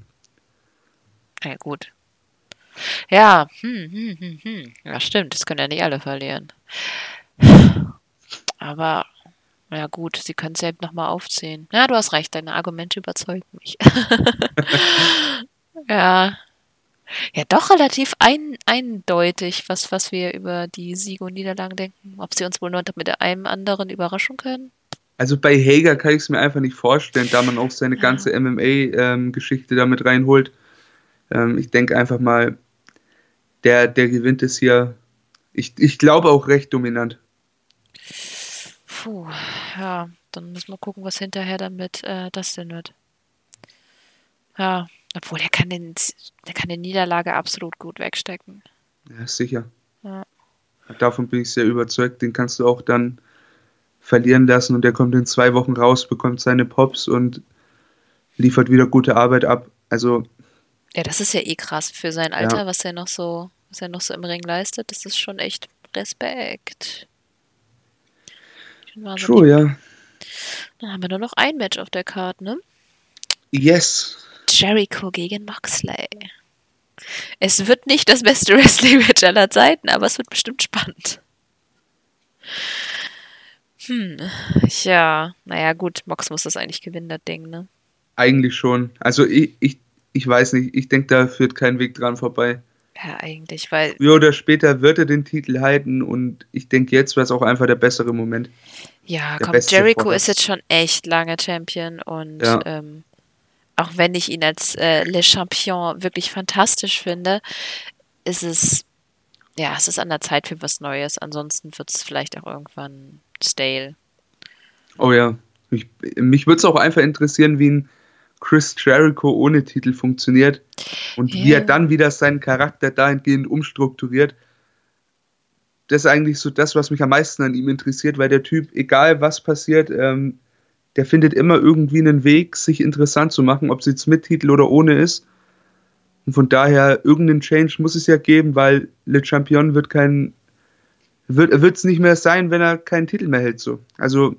Ja, gut. Ja, hm, hm, hm, hm. Ja, stimmt, das können ja nicht alle verlieren. Aber, ja gut, sie können es ja nochmal aufzählen. Ja, du hast recht, deine Argumente überzeugen mich. ja. Ja, doch relativ ein, eindeutig, was, was wir über die Siege und Niederlagen denken. Ob sie uns wohl noch mit einem anderen überraschen können? Also bei Hager kann ich es mir einfach nicht vorstellen, da man auch seine Ja. ganze MMA-Geschichte damit reinholt. Ähm, ich denke einfach mal, der, der gewinnt es hier. Ich, ich glaube auch recht dominant. Puh, ja, dann müssen wir gucken, was hinterher damit äh, das denn wird. Ja, obwohl der kann den, der kann die Niederlage absolut gut wegstecken. Ja, sicher. Ja. Davon bin ich sehr überzeugt. Den kannst du auch dann verlieren lassen und der kommt in zwei Wochen raus, bekommt seine Pops und liefert wieder gute Arbeit ab. Also, Ja, das ist ja eh krass für sein Alter, Ja. was er noch so, was er noch so im Ring leistet. Das ist schon echt Respekt. Wahnsinnig. true, ja. Dann haben wir nur noch ein Match auf der Karte, ne? Yes. Jericho gegen Moxley. Es wird nicht das beste Wrestling-Match aller Zeiten, aber es wird bestimmt spannend. Hm, ja, naja, gut, Mox muss das eigentlich gewinnen, das Ding, ne? Eigentlich schon. Also, ich, ich, ich weiß nicht. Ich denke, da führt kein Weg dran vorbei. Ja, eigentlich, weil, Früher oder später wird er den Titel halten und ich denke, jetzt wäre es auch einfach der bessere Moment. ja, Der komm, Jericho Vorher. ist jetzt schon echt lange Champion und Ja. ähm, auch wenn ich ihn als äh, Le Champion wirklich fantastisch finde, ist es, ja, es ist an der Zeit für was Neues. Ansonsten wird es vielleicht auch irgendwann stale. Oh ja, Ich, mich würde es auch einfach interessieren, wie ein Chris Jericho ohne Titel funktioniert und yeah. wie er dann wieder seinen Charakter dahingehend umstrukturiert. Das ist eigentlich so das, was mich am meisten an ihm interessiert, weil der Typ, egal was passiert, ähm, der findet immer irgendwie einen Weg, sich interessant zu machen, ob es jetzt mit Titel oder ohne ist. Und von daher, irgendeinen Change muss es ja geben, weil Le Champion wird kein, wird es nicht mehr sein, wenn er keinen Titel mehr hält. So. Also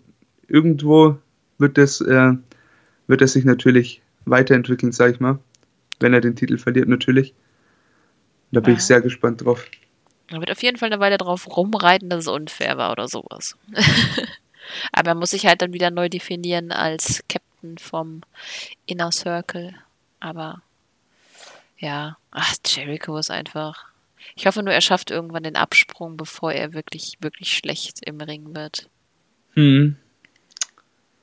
irgendwo wird das, äh, wird das sich natürlich weiterentwickeln, sag ich mal. Wenn er den Titel verliert, natürlich. Da bin ja. ich sehr gespannt drauf. Er wird auf jeden Fall eine Weile drauf rumreiten, dass es unfair war oder sowas. Aber er muss sich halt dann wieder neu definieren als Captain vom Inner Circle. Aber ja, ach, Jericho ist einfach. Ich hoffe nur, er schafft irgendwann den Absprung, bevor er wirklich, wirklich schlecht im Ring wird. Hm.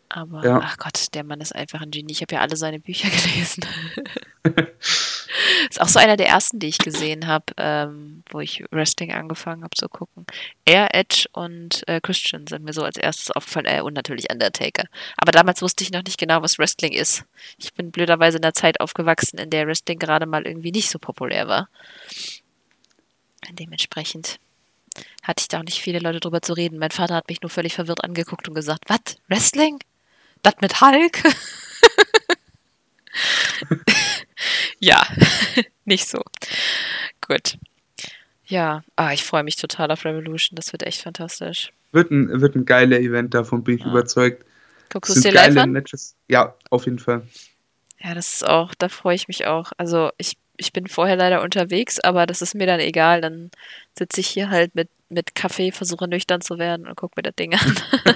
Aber, ja. ach Gott, der Mann ist einfach ein Genie. Ich habe ja alle seine Bücher gelesen. ist auch so einer der ersten, die ich gesehen habe, ähm, wo ich Wrestling angefangen habe zu gucken. Er, Edge und äh, Christian sind mir so als erstes aufgefallen. Äh, und natürlich Undertaker. Aber damals wusste ich noch nicht genau, was Wrestling ist. Ich bin blöderweise in der Zeit aufgewachsen, in der Wrestling gerade mal irgendwie nicht so populär war. Dementsprechend hatte ich da auch nicht viele Leute drüber zu reden. Mein Vater hat mich nur völlig verwirrt angeguckt und gesagt, was? Wrestling? Das mit Hulk? ja, nicht so. Gut. Ja, ah, ich freue mich total auf Revolution. Das wird echt fantastisch. Wird ein, wird ein geiler Event, davon bin ich ja. überzeugt. Guckst du es dir live an? Matches. Ja, auf jeden Fall. Ja, das ist auch, da freue ich mich auch. Also ich, ich bin vorher leider unterwegs, aber das ist mir dann egal. Dann sitze ich hier halt mit, mit Kaffee, versuche nüchtern zu werden und gucke mir das Ding an.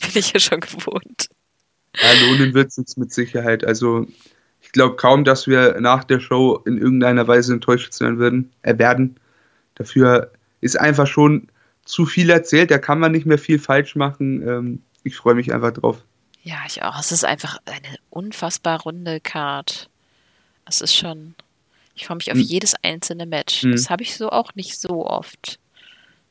bin ich ja schon gewohnt. Ja, lohnen wird es mit Sicherheit. Also ich glaube kaum, dass wir nach der Show in irgendeiner Weise enttäuscht sein würden, äh, werden. Dafür ist einfach schon zu viel erzählt, da kann man nicht mehr viel falsch machen. Ähm, ich freue mich einfach drauf. Ja, ich auch. Es ist einfach eine unfassbar runde Card. Es ist schon. Ich freue mich auf hm. jedes einzelne Match. Hm. Das habe ich so auch nicht so oft.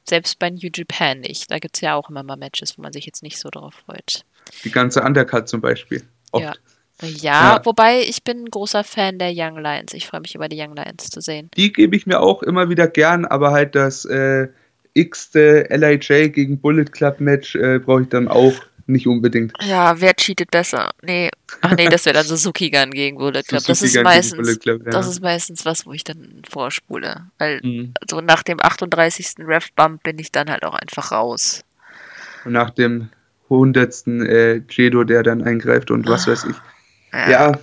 Selbst bei New Japan nicht. Da gibt es ja auch immer mal Matches, wo man sich jetzt nicht so drauf freut. Die ganze Undercut zum Beispiel. Oft. Ja. Ja, ja, wobei ich bin ein großer Fan der Young Lions. Ich freue mich über die Young Lions zu sehen. Die gebe ich mir auch immer wieder gern, aber halt das äh, x-te LIJ gegen Bullet Club Match äh, brauche ich dann auch nicht unbedingt. Ja, wer cheatet besser? Nee, ach nee, das wäre dann Suzuki Gun gegen Bullet Club. das ist meistens, Club, ja. das ist meistest was, wo ich dann vorspule. Weil mhm. so nach dem 38. Ref-Bump bin ich dann halt auch einfach raus. Und nach dem hundertsten äh, Jedo, der dann eingreift und was weiß ich. Ja.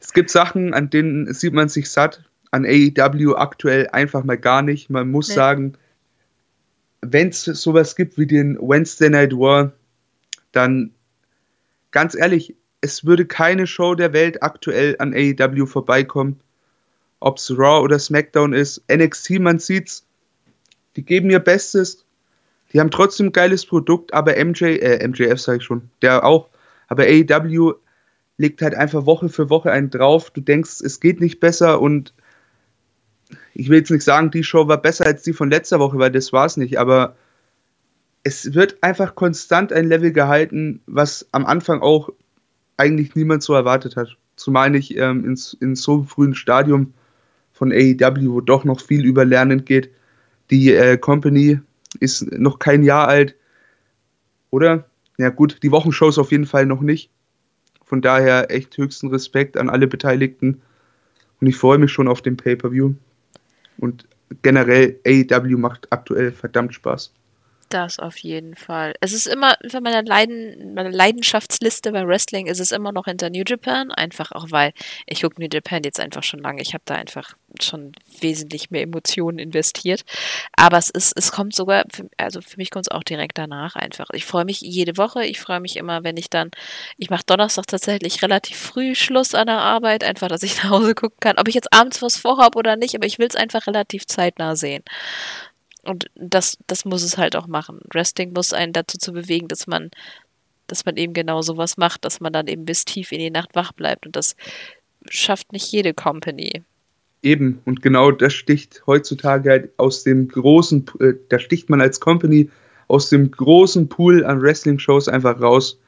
es gibt Sachen, an denen sieht man sich satt. An AEW aktuell einfach mal gar nicht. Man muss nee. sagen, wenn es sowas gibt wie den Wednesday Night War, dann ganz ehrlich, es würde keine Show der Welt aktuell an AEW vorbeikommen. Ob es Raw oder SmackDown ist. NXT, man sieht's. Die geben ihr Bestes. Die haben trotzdem ein geiles Produkt, aber MJ, äh, MJF sage ich schon, der auch. Aber AEW legt halt einfach Woche für Woche einen drauf. Du denkst, es geht nicht besser und ich will jetzt nicht sagen, die Show war besser als die von letzter Woche, weil das war es nicht, aber es wird einfach konstant ein Level gehalten, was am Anfang auch eigentlich niemand so erwartet hat. Zumal nicht ähm, in, in so frühen Stadium von AEW, wo doch noch viel über Lernen geht. Die äh, Company ist noch kein Jahr alt. Oder? Ja gut, die Wochenshows auf jeden Fall noch nicht. Von daher echt höchsten Respekt an alle Beteiligten. Und ich freue mich schon auf den Pay-Per-View. Und generell AEW macht aktuell verdammt Spaß. Das auf jeden Fall. Es ist immer, für meine, Leiden, meine Leidenschaftsliste bei Wrestling ist es immer noch hinter New Japan, einfach auch weil ich gucke New Japan jetzt einfach schon lange. Ich habe da einfach schon wesentlich mehr Emotionen investiert. Aber es ist, es kommt sogar, für, also für mich kommt es auch direkt danach einfach. Ich freue mich jede Woche. Ich freue mich immer, wenn ich dann, ich mache Donnerstag tatsächlich relativ früh Schluss an der Arbeit, einfach, dass ich nach Hause gucken kann. Ob ich jetzt abends was vorhabe oder nicht, aber ich will es einfach relativ zeitnah sehen. Und das, das muss es halt auch machen. Wrestling muss einen dazu zu bewegen, dass man, dass man eben genau sowas macht, dass man dann eben bis tief in die Nacht wach bleibt. Und das schafft nicht jede Company. Eben, und genau das sticht heutzutage halt aus dem großen, äh, da sticht man als Company aus dem großen Pool an Wrestling-Shows einfach raus,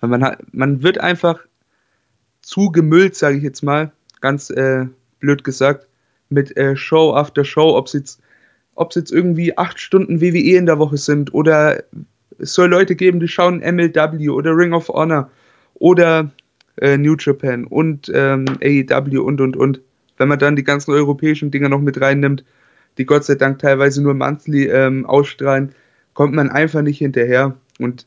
man, hat, man wird einfach zugemüllt, sage ich jetzt mal, ganz äh, blöd gesagt, mit äh, Show after Show, ob es jetzt, jetzt irgendwie acht Stunden WWE in der Woche sind oder es soll Leute geben, die schauen MLW oder Ring of Honor oder äh, New Japan und ähm, AEW und und und. Wenn man dann die ganzen europäischen Dinger noch mit reinnimmt, die Gott sei Dank teilweise nur monthly ähm, ausstrahlen, kommt man einfach nicht hinterher. Und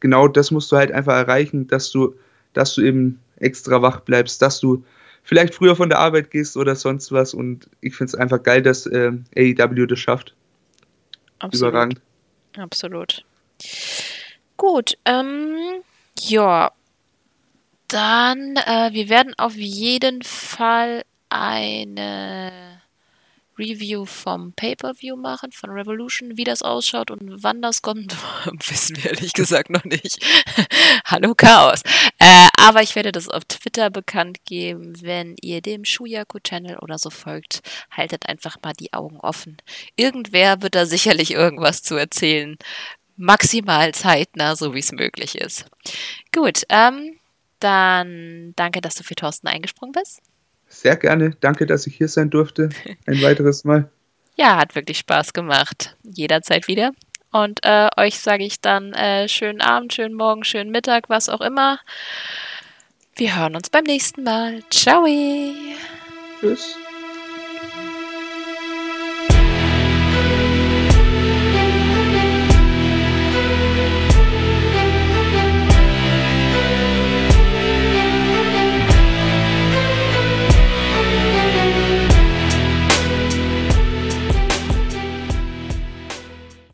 genau das musst du halt einfach erreichen, dass du, dass du eben extra wach bleibst, dass du vielleicht früher von der Arbeit gehst oder sonst was. Und ich finde es einfach geil, dass äh, AEW das schafft. Absolut. Überragend. Absolut. Gut, ähm, ja. Dann, äh, wir werden auf jeden Fall eine Review vom Pay-Per-View machen, von Revolution, wie das ausschaut und wann das kommt, wissen wir ehrlich gesagt noch nicht. Hallo Chaos. Äh, aber ich werde das auf Twitter bekannt geben, wenn ihr dem Shuyaku-Channel oder so folgt. Haltet einfach mal die Augen offen. Irgendwer wird da sicherlich irgendwas zu erzählen. Maximal zeitnah, so wie es möglich ist. Gut, ähm, dann danke, dass du für Thorsten eingesprungen bist. Sehr gerne. Danke, dass ich hier sein durfte. Ein weiteres Mal. Ja, hat wirklich Spaß gemacht. Jederzeit wieder. Und äh, euch sage ich dann äh, schönen Abend, schönen Morgen, schönen Mittag, was auch immer. Wir hören uns beim nächsten Mal. Ciao. Tschüss.